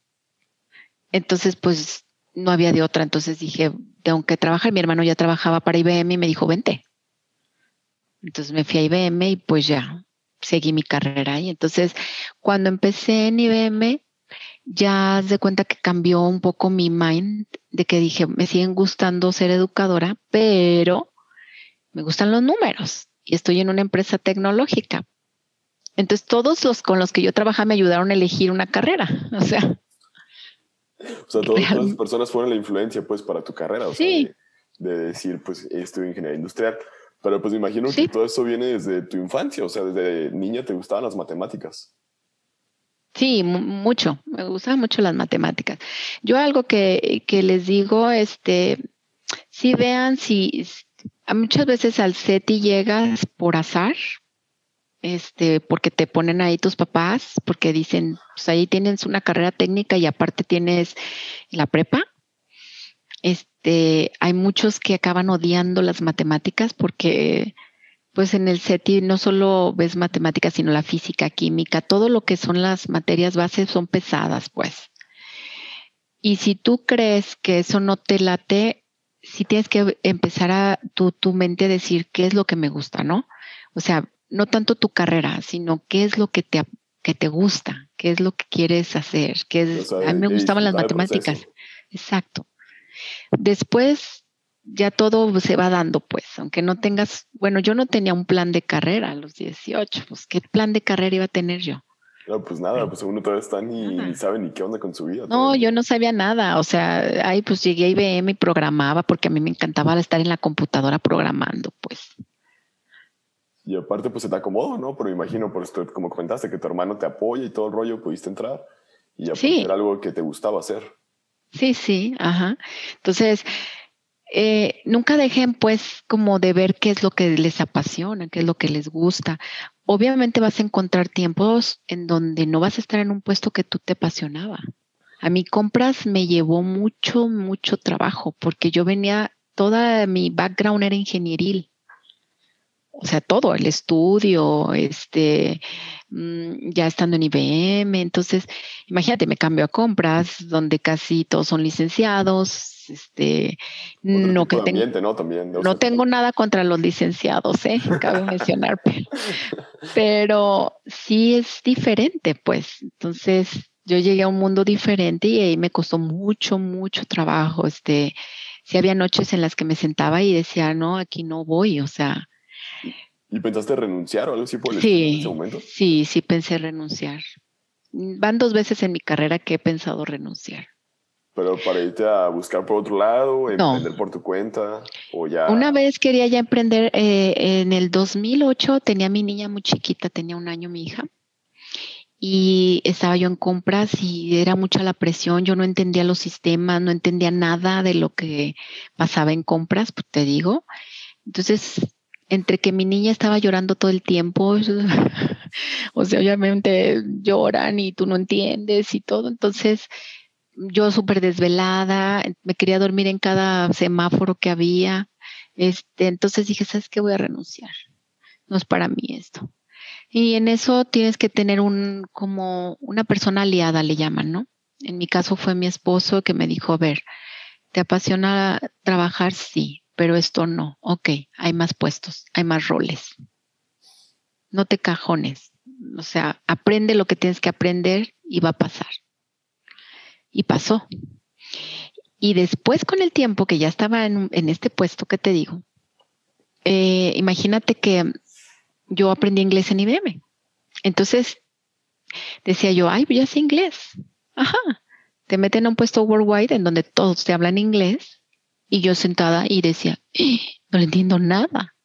Entonces, pues no había de otra. Entonces dije, tengo que trabajar. Mi hermano ya trabajaba para IBM y me dijo, vente. Entonces me fui a IBM y pues ya seguí mi carrera. Y entonces cuando empecé en IBM, ya de cuenta que cambió un poco mi mind de que dije, me siguen gustando ser educadora, pero me gustan los números y estoy en una empresa tecnológica. Entonces todos los con los que yo trabajaba me ayudaron a elegir una carrera. O sea, o sea, todas las personas fueron la influencia, pues, para tu carrera. O sí. Sea, de, decir, pues, estudio ingeniería industrial. Pero, pues, me imagino que todo eso viene desde tu infancia. O sea, desde niña te gustaban las matemáticas. Sí, mucho. Me gustaban mucho las matemáticas. Yo algo que, que les digo, este, si vean, si muchas veces al SETI llegas por azar, este, porque te ponen ahí tus papás, porque dicen, pues ahí tienes una carrera técnica y aparte tienes la prepa. Este, hay muchos que acaban odiando las matemáticas porque pues en el CETI no solo ves matemáticas, sino la física, química, todo lo que son las materias bases son pesadas, pues. Y si tú crees que eso no te late, sí tienes que empezar a tu, tu mente decir qué es lo que me gusta, ¿no? O sea, no tanto tu carrera, sino qué es lo que te, que te gusta, qué es lo que quieres hacer, qué es, a mí me gustaban las matemáticas. Exacto. Después ya todo se va dando, pues, aunque no tengas, bueno, yo no tenía un plan de carrera a los 18, pues, ¿qué plan de carrera iba a tener yo? No, pues nada, pues uno todavía está ni, ni sabe ni qué onda con su vida. No, yo no sabía nada, o sea, ahí pues llegué a IBM y programaba porque a mí me encantaba estar en la computadora programando, pues. Y aparte, pues se te acomodó, ¿no? Pero me imagino, por esto, como comentaste, que tu hermano te apoya y todo el rollo, pudiste entrar y ya sí. era algo que te gustaba hacer. Sí, sí, ajá. Entonces, eh, nunca dejen pues como de ver qué es lo que les apasiona, qué es lo que les gusta. Obviamente vas a encontrar tiempos en donde no vas a estar en un puesto que tú te apasionaba. A mí compras me llevó mucho, mucho trabajo porque yo venía, toda mi background era ingenieril o sea, todo, el estudio, este, mm, ya estando en IBM. Entonces, imagínate, me cambio a compras, donde casi todos son licenciados. Este, no que tengo, ¿no? También, no tengo nada contra los licenciados, ¿eh? cabe mencionar, pero, pero sí es diferente, pues. Entonces, yo llegué a un mundo diferente y ahí me costó mucho, mucho trabajo. Este, sí había noches en las que me sentaba y decía, no, aquí no voy, o sea, ¿Y pensaste renunciar o algo así por el sí, en ese momento? Sí, sí pensé renunciar. Van dos veces en mi carrera que he pensado renunciar. Pero para irte a buscar por otro lado, emprender por tu cuenta o ya. Una vez quería ya emprender. Eh, en el 2008 tenía mi niña muy chiquita, tenía un año mi hija. Y estaba yo en compras y era mucha la presión. Yo no entendía los sistemas, no entendía nada de lo que pasaba en compras, pues te digo. Entonces entre que mi niña estaba llorando todo el tiempo, o sea, obviamente lloran y tú no entiendes y todo, entonces yo súper desvelada, me quería dormir en cada semáforo que había, este, entonces dije, ¿sabes qué? Voy a renunciar, no es para mí esto. Y en eso tienes que tener un, como una persona aliada, le llaman, ¿no? En mi caso fue mi esposo que me dijo, a ver, ¿te apasiona trabajar? Sí, pero esto no. Ok, hay más puestos, hay más roles. No te cajones. O sea, aprende lo que tienes que aprender iba a pasar. Y pasó. Y después con el tiempo que ya estaba en, este puesto que te digo, eh, imagínate que yo aprendí inglés en IBM. Entonces decía yo, ay, ya sé inglés. Ajá. Te meten a un puesto worldwide en donde todos te hablan inglés y yo sentada y decía, eh, no le entiendo nada.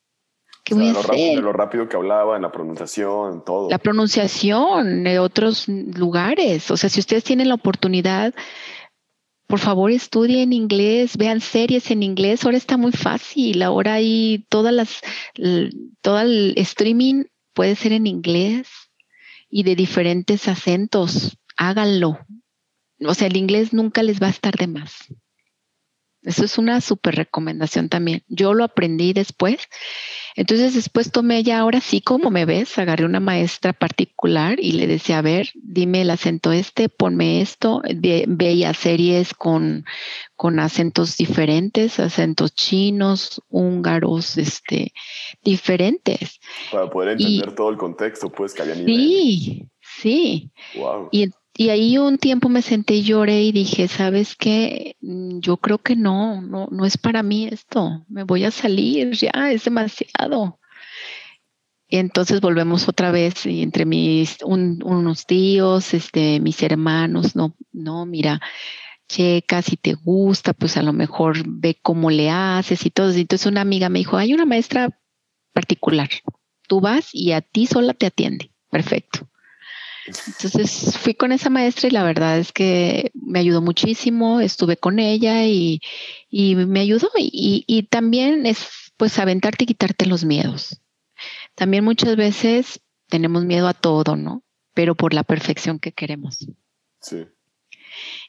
¿Qué voy a lo Rápido, lo rápido que hablaba, en la pronunciación, todo. La pronunciación de otros lugares. O sea, si ustedes tienen la oportunidad, por favor estudien inglés, vean series en inglés. Ahora está muy fácil. Ahora hay todas las, todo el streaming puede ser en inglés y de diferentes acentos. Háganlo. O sea, el inglés nunca les va a estar de más. Eso es una súper recomendación también. Yo lo aprendí después. Entonces después tomé ya ahora sí, como me ves, agarré una maestra particular y le decía, a ver, dime el acento este, ponme esto. veía series con, con acentos diferentes, acentos chinos, húngaros, este, diferentes. Para poder entender todo el contexto, pues que había Sí, sí. Wow. Y y ahí un tiempo me senté y lloré y dije, ¿sabes qué? Mm, yo creo que no, no, no es para mí esto. Me voy a salir, ya es demasiado. Y entonces volvemos otra vez y entre mis unos tíos, este, mis hermanos, no, no, mira, checa si te gusta, pues a lo mejor ve cómo le haces y todo. Entonces una amiga me dijo, hay una maestra particular, tú vas y a ti sola te atiende. Perfecto. Entonces fui con esa maestra y la verdad es que me ayudó muchísimo, estuve con ella y, me ayudó. Y, también es pues aventarte y quitarte los miedos. También muchas veces tenemos miedo a todo, ¿no? Pero por la perfección que queremos. Sí.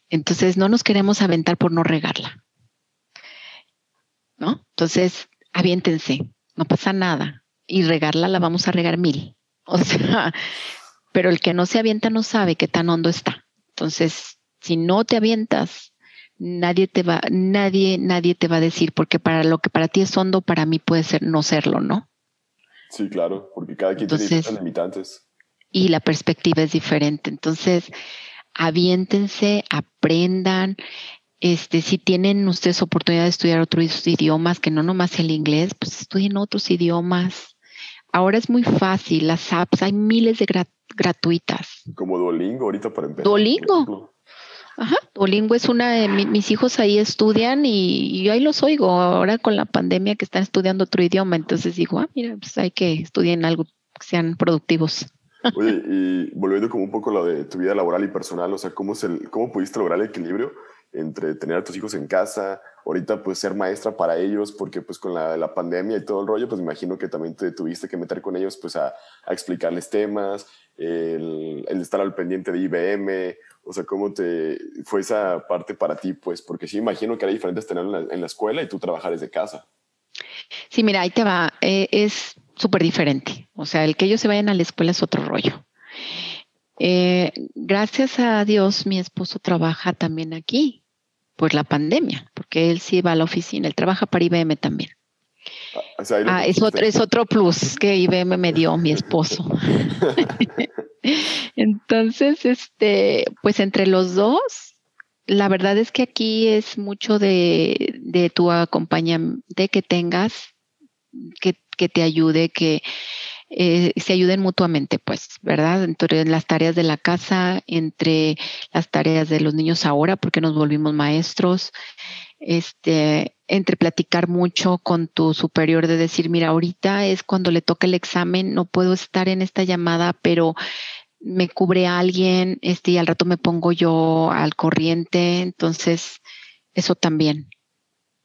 Entonces no nos queremos aventar por no regarla. ¿No? Entonces, aviéntense, no pasa nada. Y regarla la vamos a regar mil. O sea, pero el que no se avienta no sabe qué tan hondo está. Entonces, si no te avientas, nadie te va, nadie, nadie te va a decir, porque para lo que para ti es hondo, para mí puede ser no serlo, ¿no? Sí, claro, porque cada quien tiene sus limitantes. Y la perspectiva es diferente. Entonces, aviéntense, aprendan. Este, si tienen ustedes oportunidad de estudiar otros idiomas, que no nomás el inglés, pues estudien otros idiomas. Ahora es muy fácil, las apps, hay miles de gratuitas. Como Duolingo ahorita para empezar. Duolingo. Ajá, Duolingo es una de mis hijos ahí estudian y, yo ahí los oigo ahora con la pandemia que están estudiando otro idioma, entonces digo, ah, mira, pues hay que estudien algo que sean productivos. Oye, y volviendo como un poco a lo de tu vida laboral y personal, o sea, ¿cómo, es el, cómo pudiste lograr el equilibrio entre tener a tus hijos en casa, ahorita pues ser maestra para ellos, porque pues con la, pandemia y todo el rollo, pues me imagino que también te tuviste que meter con ellos pues a, explicarles temas, el, estar al pendiente de IBM, o sea, cómo te fue esa parte para ti, pues, porque sí imagino que era diferente tenerlo en la, escuela y tú trabajar desde casa. Sí, mira, ahí te va, eh, es súper diferente, o sea, el que ellos se vayan a la escuela es otro rollo. Eh, gracias a Dios, mi esposo trabaja también aquí por la pandemia, porque él sí va a la oficina, él trabaja para IBM también. Ah, es, otro, es otro plus que IBM me dio mi esposo. Entonces, este, pues entre los dos, la verdad es que aquí es mucho de, de tu acompañante que tengas, que, que te ayude, que eh, se ayuden mutuamente, pues, ¿verdad? Entre las tareas de la casa, entre las tareas de los niños ahora, porque nos volvimos maestros, este, entre platicar mucho con tu superior de decir, mira, ahorita es cuando le toca el examen, no puedo estar en esta llamada, pero me cubre alguien, este, y al rato me pongo yo al corriente, entonces eso también.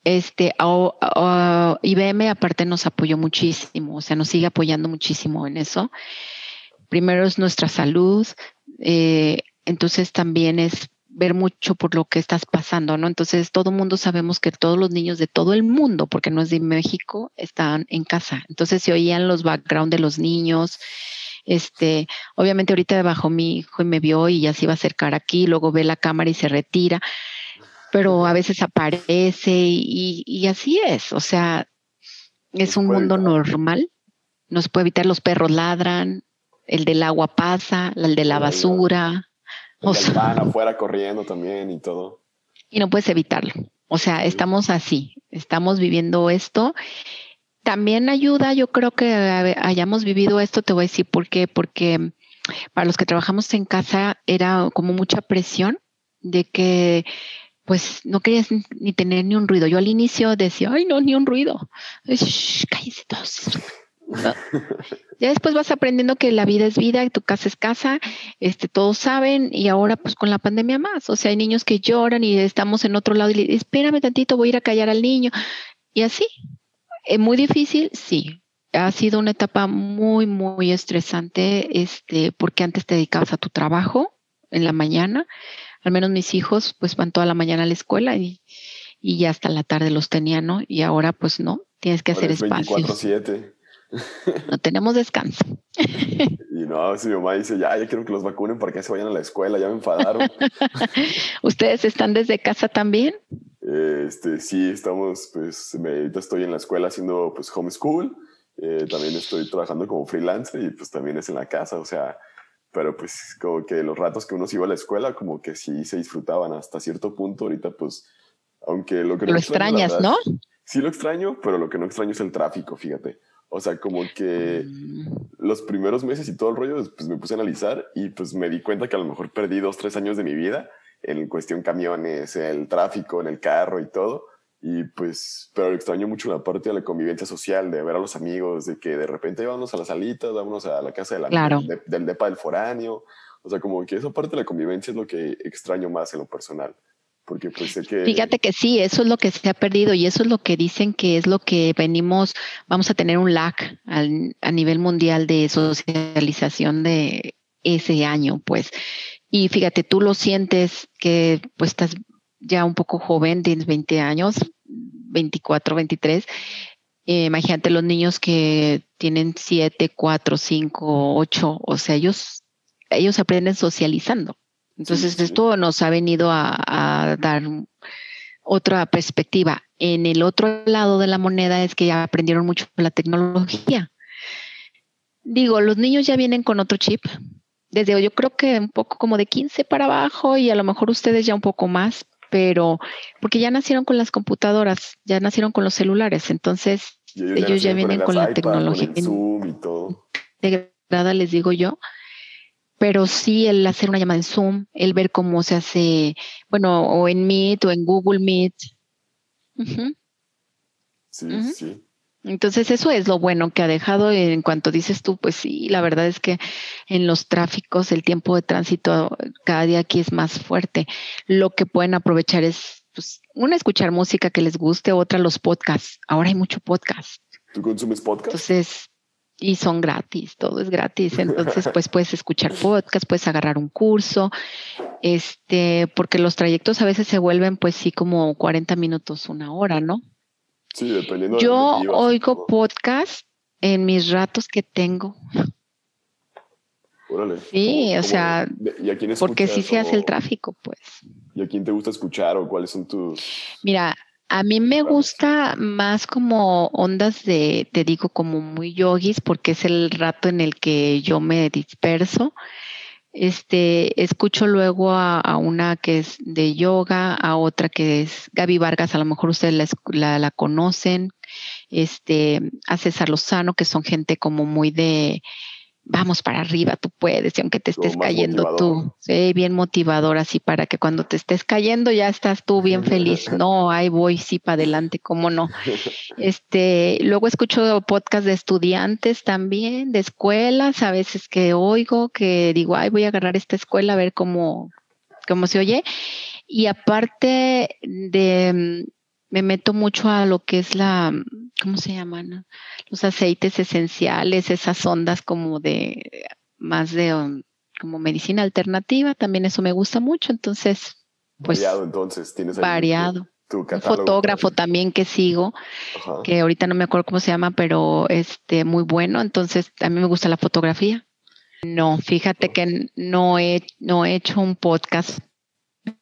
Este, IBM aparte nos apoyó muchísimo, o sea, nos sigue apoyando muchísimo en eso. Primero es nuestra salud, eh, entonces también es ver mucho por lo que estás pasando, ¿no? Entonces, todo el mundo sabemos que todos los niños de todo el mundo, porque no es de México, están en casa. Entonces, se oían los background de los niños. Este, obviamente ahorita bajó mi hijo y me vio y ya se iba a acercar aquí, luego ve la cámara y se retira, pero a veces aparece y, y así es, o sea, es un mundo normal, nos puede evitar, los perros ladran, el del agua pasa, el de la basura, O van afuera corriendo también y todo. Y no puedes evitarlo. O sea, estamos así, estamos viviendo esto. También ayuda, yo creo que hayamos vivido esto, te voy a decir por qué, porque para los que trabajamos en casa era como mucha presión de que pues no querías ni tener ni un ruido. Yo al inicio decía, ay, no, ni un ruido. cállese todos. Ya después vas aprendiendo que la vida es vida, que tu casa es casa, este, todos saben, y ahora pues con la pandemia más. O sea, hay niños que lloran y estamos en otro lado y le espérame tantito, voy a ir a callar al niño. Y así. ¿Es muy difícil? Sí. Ha sido una etapa muy, muy estresante, este, porque antes te dedicabas a tu trabajo en la mañana, al menos mis hijos pues van toda la mañana a la escuela y, y ya hasta la tarde los tenían, ¿no? Y ahora pues no, tienes que hacer espacio. 24-7. No tenemos descanso. Y no, si mi mamá dice, ya, ya quiero que los vacunen para que se vayan a la escuela, ya me enfadaron. ¿Ustedes están desde casa también? Este, sí, estamos, pues, ahorita estoy en la escuela haciendo, pues, homeschool. Eh, también estoy trabajando como freelancer y, pues, también es en la casa, o sea, pero pues como que los ratos que uno se iba a la escuela como que sí se disfrutaban hasta cierto punto ahorita pues aunque lo que lo extrañas no sí lo extraño pero lo que no extraño es el tráfico fíjate o sea como que mm. los primeros meses y todo el rollo pues me puse a analizar y pues me di cuenta que a lo mejor perdí dos tres años de mi vida en cuestión camiones el tráfico en el carro y todo y pues, pero extraño mucho la parte de la convivencia social, de ver a los amigos, de que de repente vámonos a las salitas, vámonos a la casa de la, del depa del foráneo. O sea, como que esa parte de la convivencia es lo que extraño más en lo personal. Pues que... Fíjate que sí, eso es lo que se ha perdido y eso es lo que dicen que es lo que venimos, vamos a tener un lag a nivel mundial de socialización de ese año, pues. Y fíjate, tú lo sientes que pues estás ya un poco joven, tienes 20 años, 24, 23. imagínate los niños que tienen 7, 4, 5, 8, o sea, ellos, ellos aprenden socializando. Entonces, esto nos ha venido a, dar otra perspectiva. En el otro lado de la moneda es que ya aprendieron mucho la tecnología. Digo, los niños ya vienen con otro chip, desde yo creo que un poco como de 15 para abajo y a lo mejor ustedes ya un poco más, pero porque ya nacieron con las computadoras, ya nacieron con los celulares, entonces ellos, ya, vienen con, la tecnología. Con Zoom y todo. Degradada, les digo yo. Pero sí el hacer una llamada en Zoom, el ver cómo se hace, bueno, o en Meet o en Google Meet. Sí, sí. Entonces eso es lo bueno que ha dejado en cuanto dices tú, pues sí, la verdad es que en los tráficos el tiempo de tránsito cada día aquí es más fuerte. Lo que pueden aprovechar es, pues, una, escuchar música que les guste, otra los podcasts. Ahora hay mucho podcast. ¿Tú consumes podcast? Entonces, y son gratis, todo es gratis. Entonces, pues puedes escuchar podcast, puedes agarrar un curso, este, porque los trayectos a veces se vuelven, pues sí, como 40 minutos, una hora, ¿no? Sí, dependiendo. Yo oigo podcast en mis ratos que tengo. Órale. Sí, o sea, porque sí se hace el tráfico, pues. ¿Y a quién te gusta escuchar o cuáles son tus? Mira, a mí me gusta más como ondas de, te digo, como muy yogis, porque es el rato en el que yo me disperso. Este, escucho luego a, una que es de yoga, a otra que es Gaby Vargas, a lo mejor ustedes la, la, conocen, este, a César Lozano, que son gente como muy de, vamos para arriba, tú puedes, y aunque te estés cayendo tú, sí, bien motivador así para que cuando te estés cayendo ya estás tú bien feliz. No, ahí voy, sí, para adelante, cómo no. Este, luego escucho podcast de estudiantes también, de escuelas, a veces que oigo, que digo, ay, voy a agarrar esta escuela a ver cómo, cómo se oye. Y aparte de me meto mucho a lo que es la, ¿cómo se llaman? Los aceites esenciales, esas ondas como de, más de, um, como medicina alternativa, también eso me gusta mucho, entonces, pues. Variado, entonces, tienes Variado. un fotógrafo también que sigo, que ahorita no me acuerdo cómo se llama, pero este, muy bueno, entonces a mí me gusta la fotografía. No, fíjate que no he, no he hecho un podcast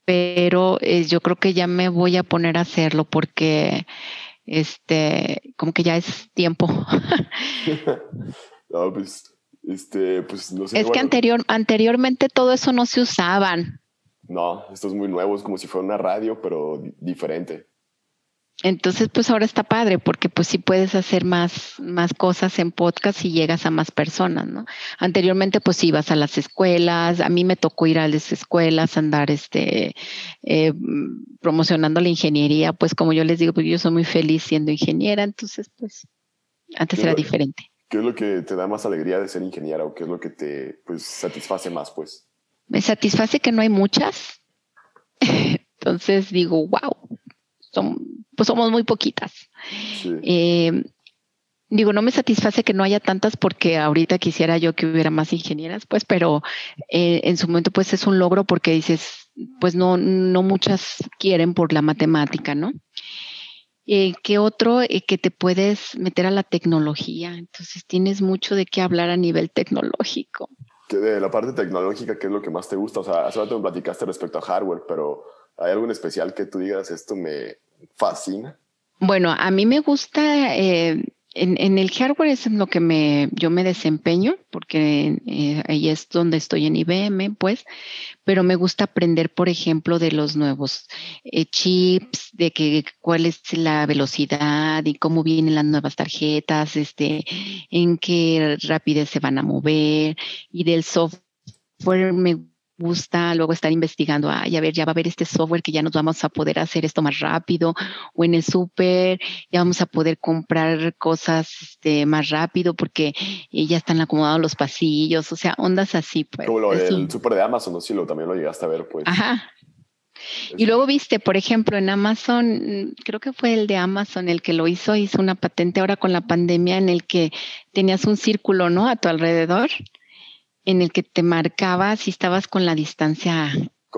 pero eh, yo creo que ya me voy a poner a hacerlo porque este como que ya es tiempo. no, pues Este, pues no sé. Es que anterior, anteriormente todo eso no se usaban. No, esto es muy nuevo, es como si fuera una radio, pero diferente. Entonces, pues ahora está padre porque pues sí puedes hacer más, más cosas en podcast y llegas a más personas, ¿no? Anteriormente pues ibas a las escuelas, a mí me tocó ir a las escuelas, andar este, eh, promocionando la ingeniería, pues como yo les digo, pues yo soy muy feliz siendo ingeniera, entonces pues antes era diferente. ¿Qué es lo que te da más alegría de ser ingeniera o qué es lo que te pues, satisface más, pues? Me satisface que no hay muchas. Entonces digo, wow, pues somos muy poquitas. Eh, digo, no me satisface que no haya tantas porque ahorita quisiera yo que hubiera más ingenieras, pues, pero eh, en su momento pues es un logro porque dices, pues no, no muchas quieren por la matemática, ¿no? Eh, ¿Qué otro que te puedes meter a la tecnología? Entonces tienes mucho de qué hablar a nivel tecnológico. de la parte tecnológica, ¿qué es lo que más te gusta? O sea, hace rato me platicaste respecto a hardware, pero ¿hay algo en especial que tú digas, esto me, fascina? Bueno, a mí me gusta, eh, en, el hardware es en lo que me, yo me desempeño, porque eh, ahí es donde estoy en IBM, pues, pero me gusta aprender, por ejemplo, de los nuevos eh, chips, de que cuál es la velocidad y cómo vienen las nuevas tarjetas, este, en qué rapidez se van a mover y del software me gusta luego estar investigando, ay, a ver, ya va a haber este software que ya nos vamos a poder hacer esto más rápido, o en el súper ya vamos a poder comprar cosas este, más rápido porque ya están acomodados los pasillos, o sea, ondas así, pues. Como lo del súper de Amazon, ¿no? Si lo, también lo llegaste a ver, pues. Ajá. Y luego viste, por ejemplo, en Amazon, creo que fue el de Amazon el que lo hizo, hizo una patente ahora con la pandemia en el que tenías un círculo, ¿no? A tu alrededor en el que te marcaba si estabas con la distancia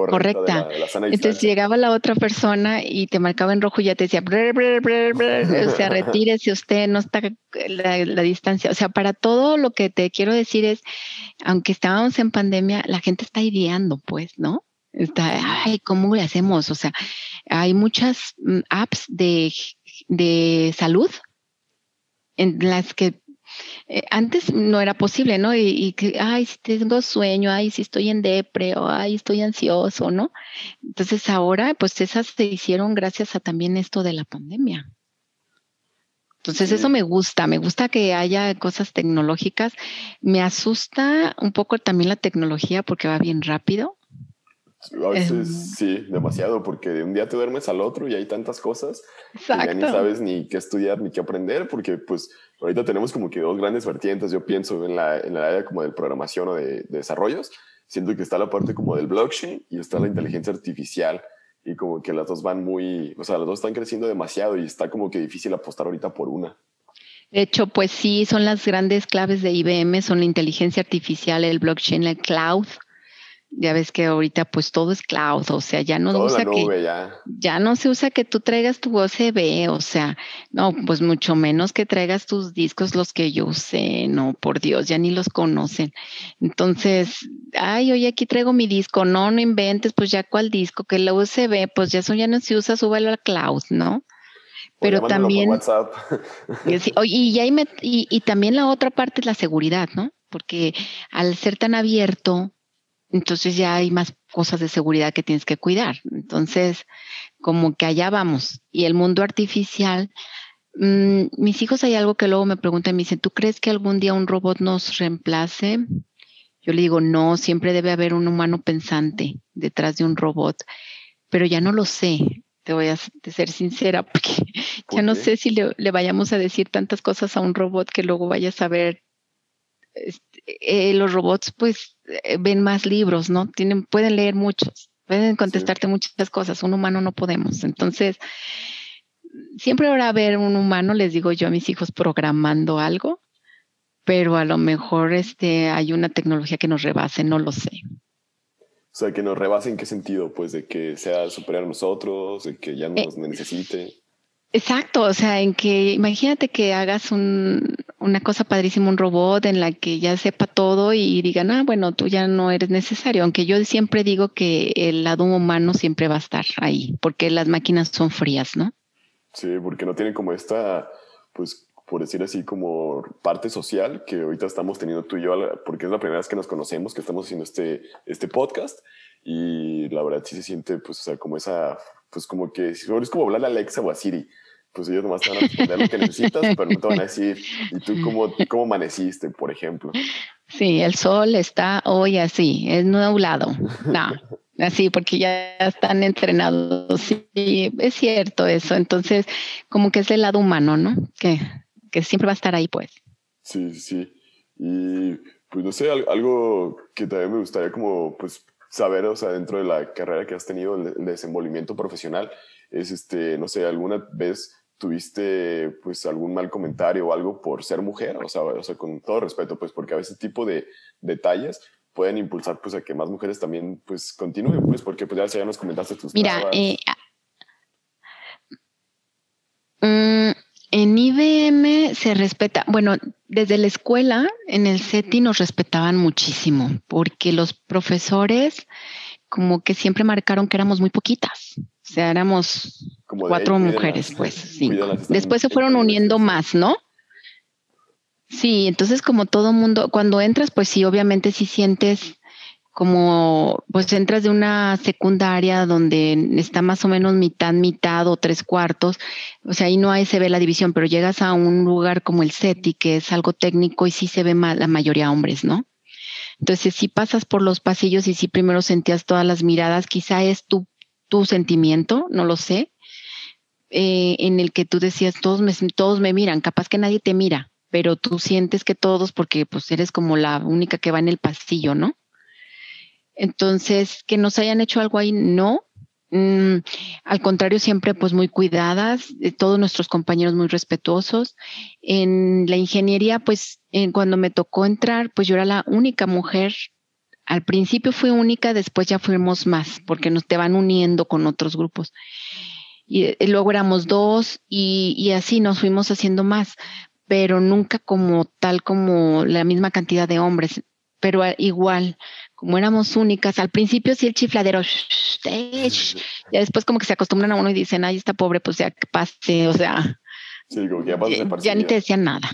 correcta. Entonces llegaba la otra persona y te marcaba en rojo y ya te decía, o sea, retírese usted, no está la, la, distancia. O sea, para todo lo que te quiero decir es, aunque estábamos en pandemia, la gente está ideando, pues, ¿no? Está, ay, ¿cómo le hacemos? O sea, hay muchas mm, apps de, de salud en las que eh, antes no era posible, ¿no? Y, que, ay, si tengo sueño, ay, si estoy en depre, o ay, estoy ansioso, ¿no? Entonces ahora, pues esas se hicieron gracias a también esto de la pandemia. Entonces eso me gusta, me gusta que haya cosas tecnológicas. Me asusta un poco también la tecnología porque va bien rápido. A veces em. sí, demasiado, porque de un día te duermes al otro y hay tantas cosas Exacto. que ya ni sabes ni qué estudiar ni qué aprender, porque pues ahorita tenemos como que dos grandes vertientes, yo pienso en la, en la área como de programación o de, desarrollos, siento que está la parte como del blockchain y está la inteligencia artificial y como que las dos van muy, o sea, las dos están creciendo demasiado y está como que difícil apostar ahorita por una. De hecho, pues sí, son las grandes claves de IBM, son la inteligencia artificial, el blockchain, el cloud ya ves que ahorita pues todo es cloud, o sea, ya no usa que ya. no se usa que tú traigas tu USB, o sea, no, pues mucho menos que traigas tus discos los que yo usé, no, por Dios, ya ni los conocen. Entonces, ay, oye, aquí traigo mi disco, no, no inventes, pues ya cuál disco, que el USB, pues ya eso ya no se usa, súbelo al cloud, ¿no? Pero también WhatsApp. y, ya y, y también la otra parte es la seguridad, ¿no? Porque al ser tan abierto, entonces ya hay más cosas de seguridad que tienes que cuidar. Entonces, como que allá vamos. Y el mundo artificial, mm, mis hijos hay algo que luego me preguntan, me dicen, ¿tú crees que algún día un robot nos reemplace? Yo le digo, no, siempre debe haber un humano pensante detrás de un robot, pero ya no lo sé. Te voy a ser sincera, porque ya no sé si le, le, vayamos a decir tantas cosas a un robot que luego vaya a saber este, eh, los robots pues eh, ven más libros, ¿no? Tienen, pueden leer muchos, pueden contestarte muchas cosas, un humano no podemos. Entonces, siempre habrá haber un humano, les digo yo a mis hijos, programando algo, pero a lo mejor este, hay una tecnología que nos rebase, no lo sé. O sea, que nos rebase en qué sentido, pues de que sea superior a nosotros, de que ya no eh, nos necesite. Exacto, o sea, en que imagínate que hagas un, una cosa padrísima, un robot en la que ya sepa todo y digan, ah, bueno, tú ya no eres necesario, aunque yo siempre digo que el lado humano siempre va a estar ahí, porque las máquinas son frías, ¿no? Sí, porque no tienen como esta, pues, por decir así, como parte social que ahorita estamos teniendo tú y yo, porque es la primera vez que nos conocemos, que estamos haciendo este, este podcast. Y la verdad sí se siente, pues, o sea, como esa, pues como que, es como hablar a Alexa o a Siri. Pues ellos nomás te van a responder lo que necesitas, pero no te van a decir, ¿y tú cómo, cómo amaneciste, por ejemplo? Sí, el sol está hoy así, es nublado. No, así, porque ya están entrenados. Sí, es cierto eso. Entonces, como que es el lado humano, ¿no? Que que siempre va a estar ahí, pues. Sí, sí. Y pues no sé, algo que también me gustaría como pues saber, o sea, dentro de la carrera que has tenido, el desenvolvimiento profesional, es este, no sé, alguna vez tuviste pues algún mal comentario o algo por ser mujer, o sea, o sea, con todo respeto, pues porque a veces tipo de detalles pueden impulsar pues a que más mujeres también pues continúen, pues porque pues ya, ya nos comentaste tus Mira, eh, mm, en IBM se respeta, bueno, desde la escuela, en el CETI nos respetaban muchísimo, porque los profesores como que siempre marcaron que éramos muy poquitas. O sea, éramos cuatro mujeres, pues, cinco. Después se fueron uniendo más, ¿no? Sí, entonces como todo mundo, cuando entras, pues sí, obviamente sí sientes como pues entras de una secundaria donde está más o menos mitad, mitad o tres cuartos, o sea, ahí no se ve la división, pero llegas a un lugar como el CETI, que es algo técnico y sí se ve la mayoría hombres, ¿no? Entonces, si pasas por los pasillos y si primero sentías todas las miradas, quizá es tu, tu sentimiento, no lo sé, eh, en el que tú decías, todos me, todos me miran, capaz que nadie te mira, pero tú sientes que todos, porque pues eres como la única que va en el pasillo, ¿no? Entonces, que nos hayan hecho algo ahí, no. Mm, al contrario, siempre pues muy cuidadas, eh, todos nuestros compañeros muy respetuosos. En la ingeniería, pues cuando me tocó entrar, pues yo era la única mujer. Al principio fui única, después ya fuimos más, porque nos te van uniendo con otros grupos. Y, eh, luego éramos dos y así nos fuimos haciendo más, pero nunca como tal como la misma cantidad de hombres pero igual, como éramos únicas, al principio sí el chifladero, ya después como que se acostumbran a uno y dicen, ay, está pobre, pues ya que pase, o sea, ya, ni te decían nada.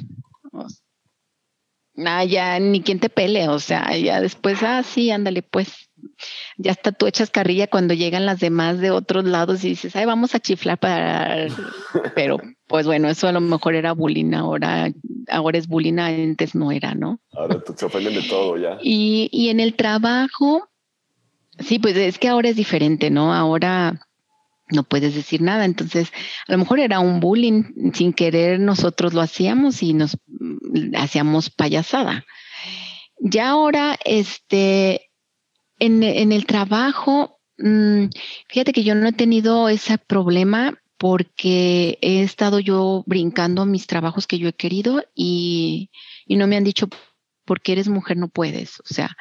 nada, ya ni quien te pele, o sea, ya después, ah, sí, ándale, pues, ya está tú echas carrilla cuando llegan las demás de otros lados y dices, ay, vamos a chiflar para, pero pues bueno, eso a lo mejor era bullying, ahora, ahora es bullying, antes no era, ¿no? Ahora se ofenden de todo ya. Y, y en el trabajo, sí, pues es que ahora es diferente, ¿no? Ahora no puedes decir nada. Entonces, a lo mejor era un bullying, sin querer nosotros lo hacíamos y nos mm, hacíamos payasada. Ya ahora, este, en, el trabajo, mmm, fíjate que yo no he tenido ese problema porque he estado yo brincando mis trabajos que yo he querido y, no me han dicho, porque eres mujer no puedes. O sea,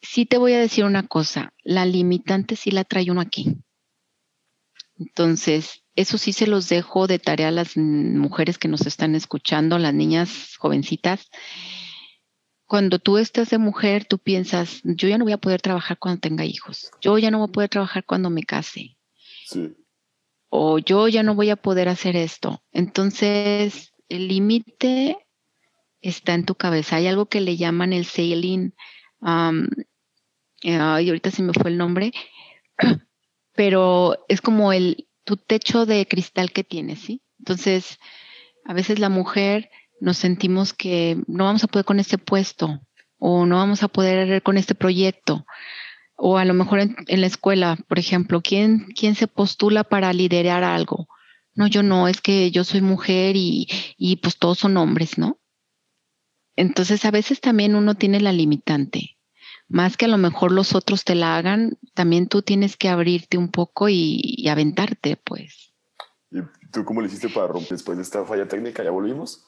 sí te voy a decir una cosa, la limitante sí la trae uno aquí. Entonces, eso sí se los dejo de tarea a las mujeres que nos están escuchando, las niñas jovencitas. Cuando tú estás de mujer, tú piensas, yo ya no voy a poder trabajar cuando tenga hijos, yo ya no voy a poder trabajar cuando me case. Sí o yo ya no voy a poder hacer esto. Entonces, el límite está en tu cabeza. Hay algo que le llaman el sailing. y ahorita se me fue el nombre, pero es como el tu techo de cristal que tienes, ¿sí? Entonces, a veces la mujer nos sentimos que no vamos a poder con este puesto o no vamos a poder con este proyecto o a lo mejor en, la escuela, por ejemplo, ¿quién, ¿quién se postula para liderar algo? No, yo no, es que yo soy mujer y, y pues todos son hombres, ¿no? Entonces a veces también uno tiene la limitante. Más que a lo mejor los otros te la hagan, también tú tienes que abrirte un poco y, aventarte, pues. ¿Y tú cómo le hiciste para romper después de esta falla técnica? Ya volvimos.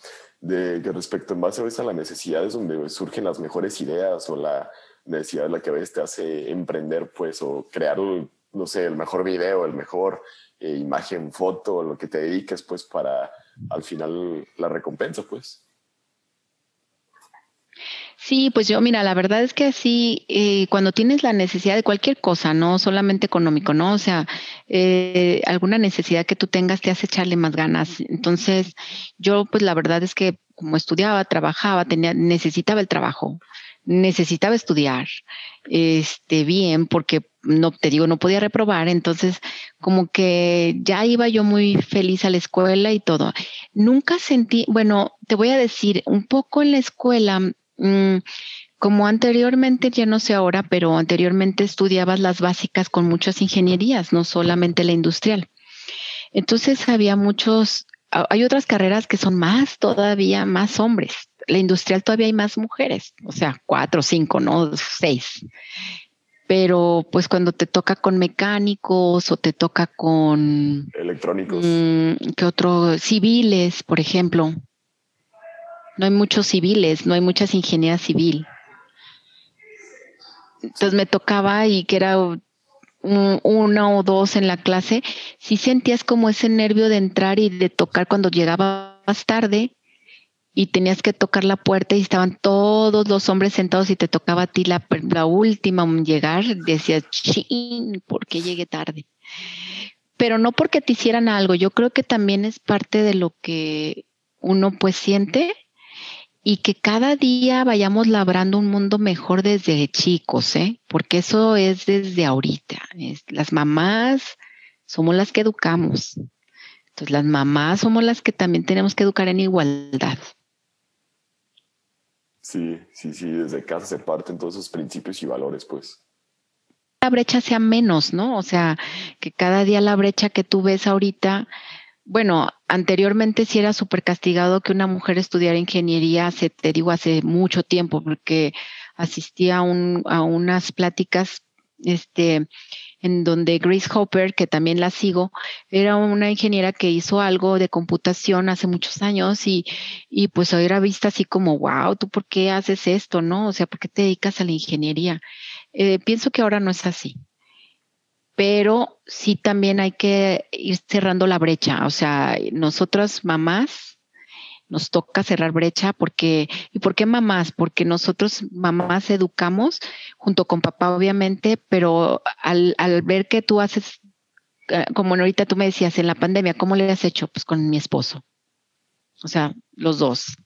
De que respecto en base a, a las necesidades donde surgen las mejores ideas o la, necesidad la que a veces te hace emprender, pues, o crear, no sé, el mejor video, el mejor eh, imagen, foto, lo que te dediques, pues, para al final la recompensa, pues. Sí, pues yo, mira, la verdad es que así, eh, cuando tienes la necesidad de cualquier cosa, no solamente económico, ¿no? O sea, eh, alguna necesidad que tú tengas te hace echarle más ganas. Entonces, yo, pues la verdad es que como estudiaba, trabajaba, tenía, necesitaba el trabajo, necesitaba estudiar, este, bien, porque no, te digo, no podía reprobar, entonces como que ya iba yo muy feliz a la escuela y todo. Nunca sentí, bueno, te voy a decir, un poco en la escuela Mm, como anteriormente, ya no sé ahora, pero anteriormente estudiabas las básicas con muchas ingenierías, no solamente la industrial. Entonces había muchos, hay otras carreras que son más todavía más hombres. La industrial todavía hay más mujeres, o sea, cuatro, cinco, no seis. Pero pues cuando te toca con mecánicos o te toca con electrónicos, mm, ¿qué otro? Civiles, por ejemplo no hay muchos civiles, no hay muchas ingenierías civil. Entonces me tocaba y que era una o dos en la clase, si sentías como ese nervio de entrar y de tocar cuando llegabas tarde y tenías que tocar la puerta y estaban todos los hombres sentados y te tocaba a ti la, la última llegar, decías, ching, ¿por qué llegué tarde? Pero no porque te hicieran algo, yo creo que también es parte de lo que uno pues siente y que cada día vayamos labrando un mundo mejor desde chicos, ¿eh? porque eso es desde ahorita. las mamás somos las que educamos. Entonces las mamás somos las que también tenemos que educar en igualdad. Sí, sí, sí, desde casa se parten todos esos principios y valores, pues. La brecha sea menos, ¿no? O sea, que cada día la brecha que tú ves ahorita bueno, anteriormente sí era súper castigado que una mujer estudiara ingeniería, hace, te digo, hace mucho tiempo, porque asistía a, un, a unas pláticas este, en donde Grace Hopper, que también la sigo, era una ingeniera que hizo algo de computación hace muchos años y, y pues era vista así como, wow, ¿tú por qué haces esto? ¿No? O sea, ¿por qué te dedicas a la ingeniería? Eh, pienso que ahora no es así pero sí también hay que ir cerrando la brecha. O sea, nosotras mamás nos toca cerrar brecha porque, ¿y por qué mamás? Porque nosotros mamás educamos junto con papá, obviamente, pero al, al ver que tú haces, eh, como ahorita tú me decías, en la pandemia, ¿cómo le has hecho? Pues con mi esposo. O sea, los dos.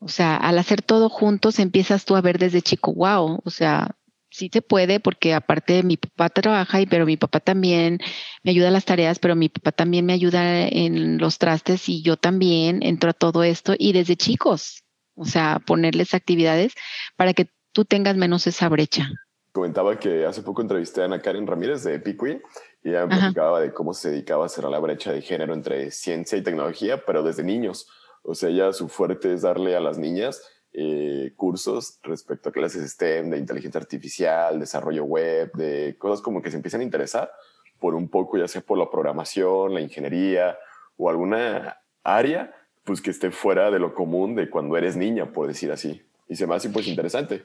O sea, al hacer todo juntos empiezas tú a ver desde chico, wow, o sea, sí se puede porque aparte mi papá trabaja y pero mi papá también me ayuda a las tareas, pero mi papá también me ayuda en los trastes y yo también entro a todo esto y desde chicos, o sea, ponerles actividades para que tú tengas menos esa brecha. Comentaba que hace poco entrevisté a Ana Karen Ramírez de Piqui y ella me platicaba de cómo se dedicaba a cerrar la brecha de género entre ciencia y tecnología, pero desde niños. O sea, ella su fuerte es darle a las niñas eh, cursos respecto a clases STEM, de inteligencia artificial, desarrollo web, de cosas como que se empiezan a interesar por un poco, ya sea por la programación, la ingeniería o alguna área, pues que esté fuera de lo común de cuando eres niña, por decir así. Y se me hace pues interesante.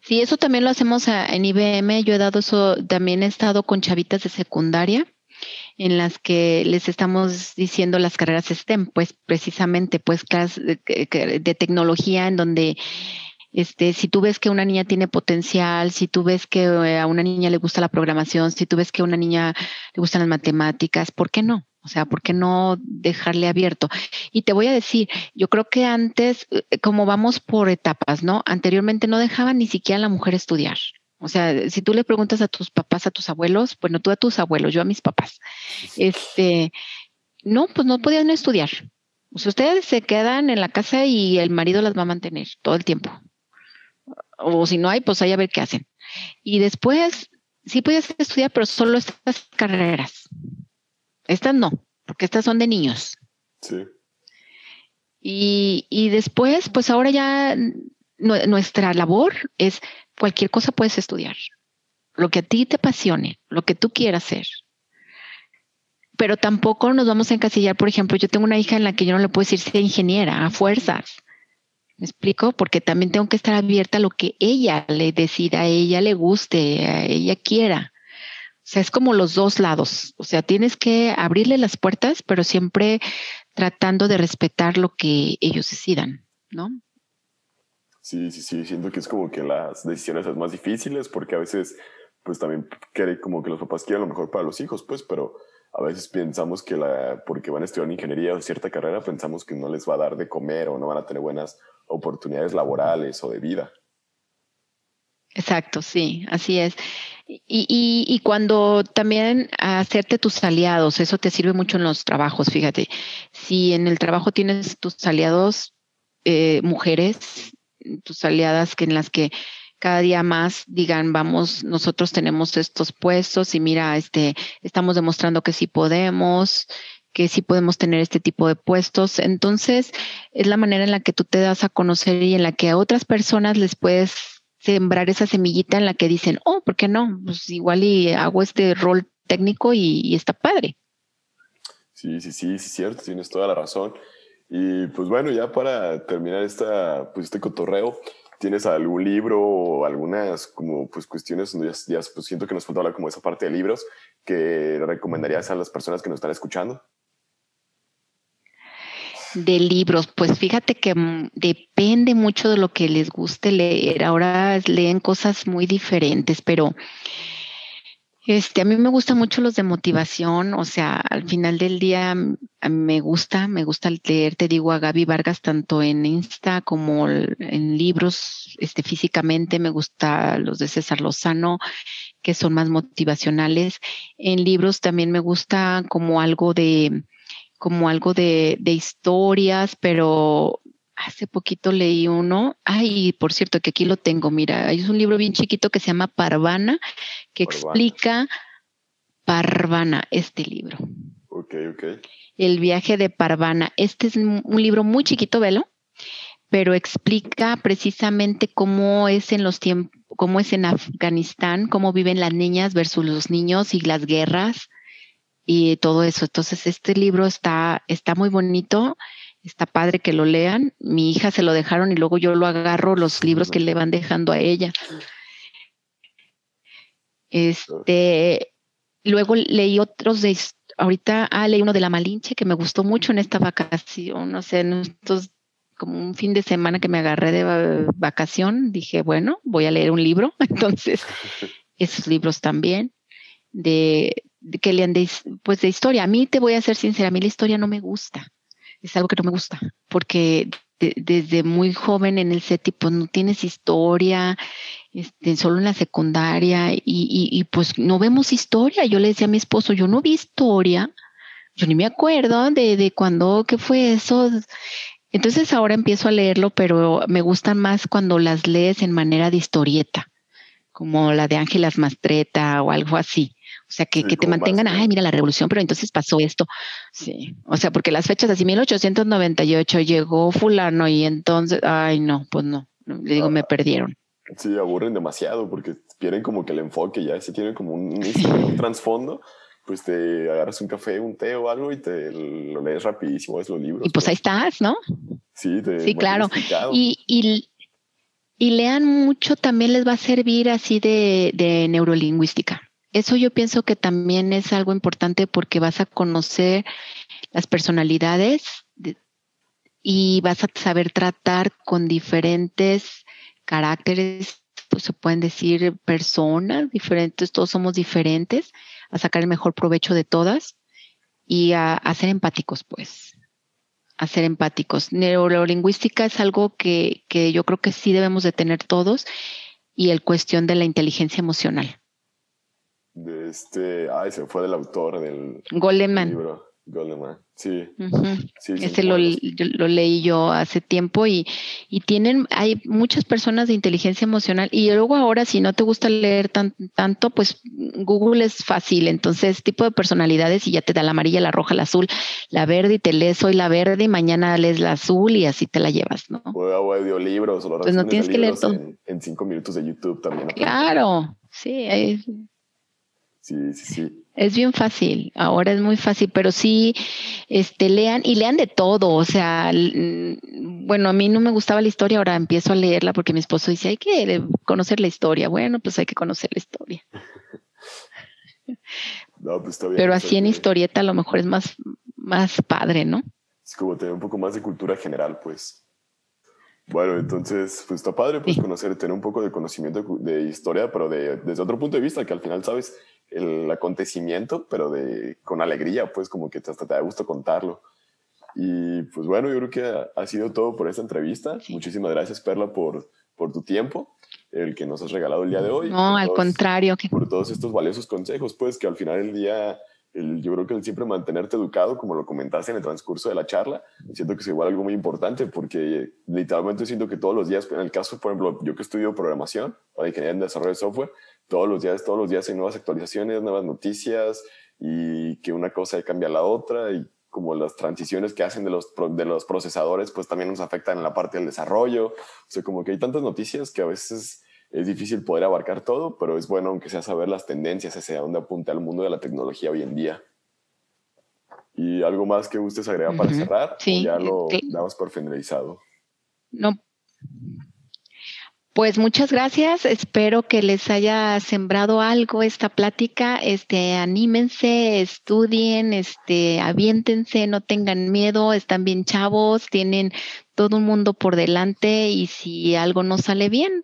Sí, eso también lo hacemos en IBM. Yo he dado eso, también he estado con chavitas de secundaria en las que les estamos diciendo las carreras STEM, pues precisamente, pues clases de, tecnología en donde este, si tú ves que una niña tiene potencial, si tú ves que eh, a una niña le gusta la programación, si tú ves que a una niña le gustan las matemáticas, ¿por qué no? O sea, ¿por qué no dejarle abierto? Y te voy a decir, yo creo que antes, eh, como vamos por etapas, ¿no? Anteriormente no dejaban ni siquiera a la mujer estudiar. O sea, si tú le preguntas a tus papás, a tus abuelos, bueno, tú a tus abuelos, yo a mis papás, este, no, pues no podían estudiar. O sea, ustedes se quedan en la casa y el marido las va a mantener todo el tiempo. O si no hay, pues hay a ver qué hacen. Y después, sí podías estudiar, pero solo estas carreras. Estas no, porque estas son de niños. Sí. Y, y después, pues ahora ya nuestra labor es cualquier cosa puedes estudiar. Lo que a ti te apasione, lo que tú quieras hacer. Pero tampoco nos vamos a encasillar, por ejemplo, yo tengo una hija en la que yo no le puedo decir sea ingeniera a fuerzas. ¿Me explico? Porque también tengo que estar abierta a lo que ella le decida, a ella le guste, a ella quiera. O sea, es como los dos lados. O sea, tienes que abrirle las puertas, pero siempre tratando de respetar lo que ellos decidan, ¿no? Sí, sí, sí, siento que es como que las decisiones son más difíciles porque a veces pues también quiere como que los papás quieran lo mejor para los hijos, pues, pero a veces pensamos que la, porque van a estudiar ingeniería o cierta carrera, pensamos que no les va a dar de comer o no van a tener buenas oportunidades laborales o de vida. Exacto, sí, así es. Y, y, cuando también hacerte tus aliados, eso te sirve mucho en los trabajos, fíjate. Si en el trabajo tienes tus aliados, eh, mujeres, tus aliadas que en las que cada día más digan, vamos, nosotros tenemos estos puestos y mira, este, estamos demostrando que sí podemos, que sí podemos tener este tipo de puestos. Entonces, es la manera en la que tú te das a conocer y en la que a otras personas les puedes sembrar esa semillita en la que dicen, oh, ¿por qué no? Pues igual y hago este rol técnico y, está padre. Sí, sí, sí, sí, cierto, tienes toda la razón. Y pues bueno, ya para terminar esta, pues este cotorreo, ¿Tienes algún libro o algunas como pues cuestiones donde ya, pues siento que nos falta hablar como esa parte de libros que recomendarías a las personas que nos están escuchando? De libros, pues fíjate que mm, depende mucho de lo que les guste leer. Ahora leen cosas muy diferentes, pero este, a mí me gustan mucho los de motivación, o sea, al final del día me gusta, me gusta leer, te digo, a Gaby Vargas tanto en Insta como en libros, este, físicamente, me gusta los de César Lozano, que son más motivacionales. En libros también me gusta como algo de, como algo de, de historias, pero hace poquito leí uno, ay, por cierto, que aquí lo tengo, mira, es un libro bien chiquito que se llama Parvana, que explica Parvana, este libro. Ok, ok. El viaje de Parvana. Este es un libro muy chiquito, velo, pero explica precisamente cómo es en los tiempos, cómo es en Afganistán, cómo viven las niñas versus los niños y las guerras y todo eso. Entonces, este libro está, está muy bonito está padre que lo lean. Mi hija se lo dejaron y luego yo lo agarro los libros que le van dejando a ella. Este, luego leí otros de ahorita ah, leí uno de la Malinche que me gustó mucho en esta vacación, no sé, en estos como un fin de semana que me agarré de vacación, dije, bueno, voy a leer un libro, entonces esos libros también de, que lean de, pues de historia. A mí te voy a ser sincera, a mí la historia no me gusta es algo que no me gusta, porque desde muy joven en el CETI, pues no tienes historia, este, solo en la secundaria, y, pues no vemos historia. Yo le decía a mi esposo, yo no vi historia, yo ni me acuerdo de, de cuándo, qué fue eso. Entonces ahora empiezo a leerlo, pero me gustan más cuando las lees en manera de historieta, como la de Ángelas Mastreta o algo así. O sea, que, que te mantengan, ay, mira la revolución, pero entonces pasó esto. Sí, o sea, porque las fechas así, 1898 llegó fulano y entonces, ay, no, pues no, le digo, me perdieron. Sí, aburren demasiado porque pierden como que el enfoque, ya si tienen como un, un trasfondo, pues te agarras un café, un té o algo y te lo lees rapidísimo, es los libros. Y pues ahí estás, ¿no? Sí, te sí claro. Y, y, y, lean mucho, también les va a servir así de, de neurolingüística eso yo pienso que también es algo importante porque vas a conocer las personalidades y vas a saber tratar con diferentes caracteres, pues se pueden decir personas diferentes, todos somos diferentes, a sacar el mejor provecho de todas y a, ser empáticos, pues, a ser empáticos. Neurolingüística es algo que, que yo creo que sí debemos de tener todos y el cuestión de la inteligencia emocional de este, ay, se fue del autor del Goleman. libro. Goleman, sí. sí Ese lo, lo, leí yo hace tiempo y, y, tienen, hay muchas personas de inteligencia emocional y luego ahora si no te gusta leer tan, tanto, pues Google es fácil, entonces tipo de personalidades y ya te da la amarilla, la roja, la azul, la verde y te lees hoy la verde y mañana lees la azul y así te la llevas, ¿no? O audiolibros o pues no tienes que leer todo. En, cinco minutos de YouTube también. Claro, sí, hay, Sí, sí, sí. Es bien fácil, ahora es muy fácil, pero sí, este, lean y lean de todo, o sea, bueno, a mí no me gustaba la historia, ahora empiezo a leerla porque mi esposo dice, hay que conocer la historia, bueno, pues hay que conocer la historia. no, pues está bien, pero así en historieta a lo mejor es más, más padre, ¿no? Es como tener un poco más de cultura general, pues. Bueno, entonces, pues está padre pues conocer, tener un poco de conocimiento de historia, pero de, desde otro punto de vista, que al final sabes el acontecimiento, pero de, con alegría, pues como que hasta te da gusto contarlo. Y pues bueno, yo creo que ha, sido todo por esta entrevista. Muchísimas gracias, Perla, por, por tu tiempo, el que nos has regalado el día de hoy. No, al contrario. Por todos estos valiosos consejos, pues que al final del día yo creo que el siempre mantenerte educado, como lo comentaste en el transcurso de la charla, siento que es igual algo muy importante porque literalmente siento que todos los días, en el caso, por ejemplo, yo que estudio programación para ingeniería en desarrollo de software, todos los días, todos los días hay nuevas actualizaciones, nuevas noticias y que una cosa cambia a la otra y como las transiciones que hacen de los, de los procesadores, pues también nos afectan en la parte del desarrollo. O sea, como que hay tantas noticias que a veces es difícil poder abarcar todo, pero es bueno aunque sea saber las tendencias hacia dónde apunta el mundo de la tecnología hoy en día. ¿Y algo más que gustes agregar para cerrar? Sí, ya lo damos por finalizado. No. Pues muchas gracias. Espero que les haya sembrado algo esta plática. Este, anímense, estudien, este, aviéntense, no tengan miedo, están bien chavos, tienen todo un mundo por delante y si algo no sale bien,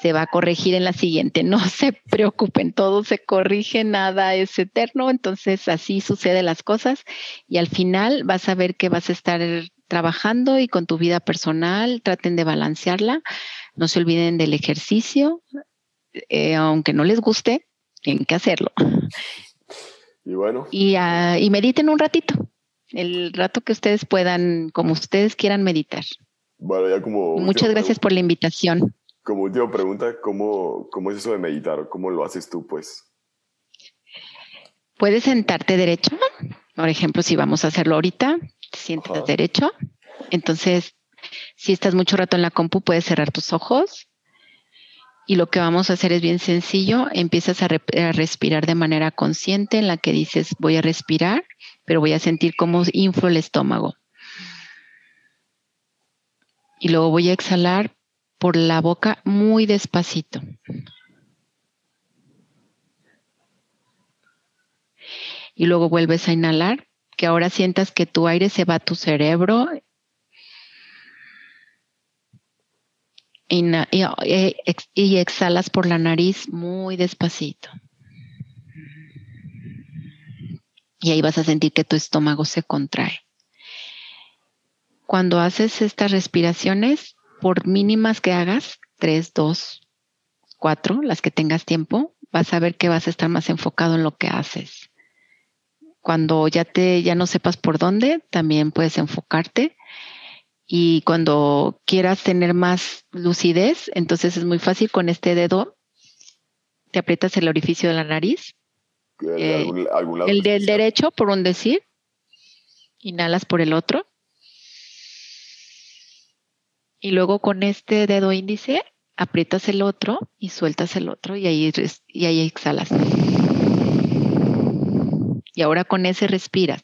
se va a corregir en la siguiente. No se preocupen, todo se corrige, nada es eterno, entonces así suceden las cosas y al final vas a ver que vas a estar trabajando y con tu vida personal, traten de balancearla, no se olviden del ejercicio, eh, aunque no les guste, tienen que hacerlo. Y bueno. Y, uh, y mediten un ratito, el rato que ustedes puedan, como ustedes quieran meditar. Bueno, ya como... Muchas gracias por la invitación como última pregunta, ¿cómo, ¿cómo es eso de meditar? ¿Cómo lo haces tú, pues? Puedes sentarte derecho. Por ejemplo, si vamos a hacerlo ahorita, siéntate derecho. Entonces, si estás mucho rato en la compu, puedes cerrar tus ojos. Y lo que vamos a hacer es bien sencillo. Empiezas a, respirar de manera consciente en la que dices, voy a respirar, pero voy a sentir cómo inflo el estómago. Y luego voy a exhalar por la boca muy despacito. Y luego vuelves a inhalar, que ahora sientas que tu aire se va a tu cerebro. Y, y exhalas por la nariz muy despacito. Y ahí vas a sentir que tu estómago se contrae. Cuando haces estas respiraciones, por mínimas que hagas, tres, dos, cuatro, las que tengas tiempo, vas a ver que vas a estar más enfocado en lo que haces. Cuando ya te ya no sepas por dónde, también puedes enfocarte. Y cuando quieras tener más lucidez, entonces es muy fácil con este dedo te aprietas el orificio de la nariz. Eh, el del derecho, por un decir. Inhalas por el otro. Y luego con este dedo índice aprietas el otro y sueltas el otro y ahí, y ahí exhalas. Y ahora con ese respiras.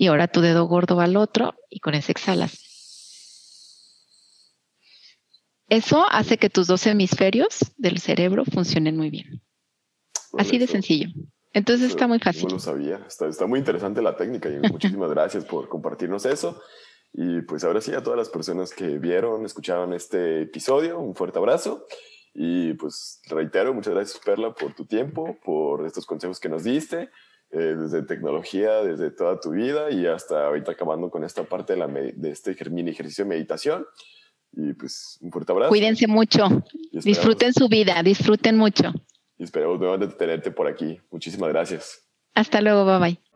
Y ahora tu dedo gordo va al otro y con ese exhalas. Eso hace que tus dos hemisferios del cerebro funcionen muy bien. Así de sencillo. Entonces está muy fácil. No lo sabía. Está, muy interesante la técnica y muchísimas gracias por compartirnos eso. Y pues ahora sí, a todas las personas que vieron, escucharon este episodio, un fuerte abrazo. Y pues reitero, muchas gracias Perla por tu tiempo, por estos consejos que nos diste, eh, desde tecnología, desde toda tu vida y hasta ahorita acabando con esta parte de, la, de este mini ejercicio de meditación. Y pues un fuerte abrazo. Cuídense mucho, disfruten su vida, disfruten mucho y esperamos nuevamente tenerte por aquí. Muchísimas gracias. Hasta luego, bye bye.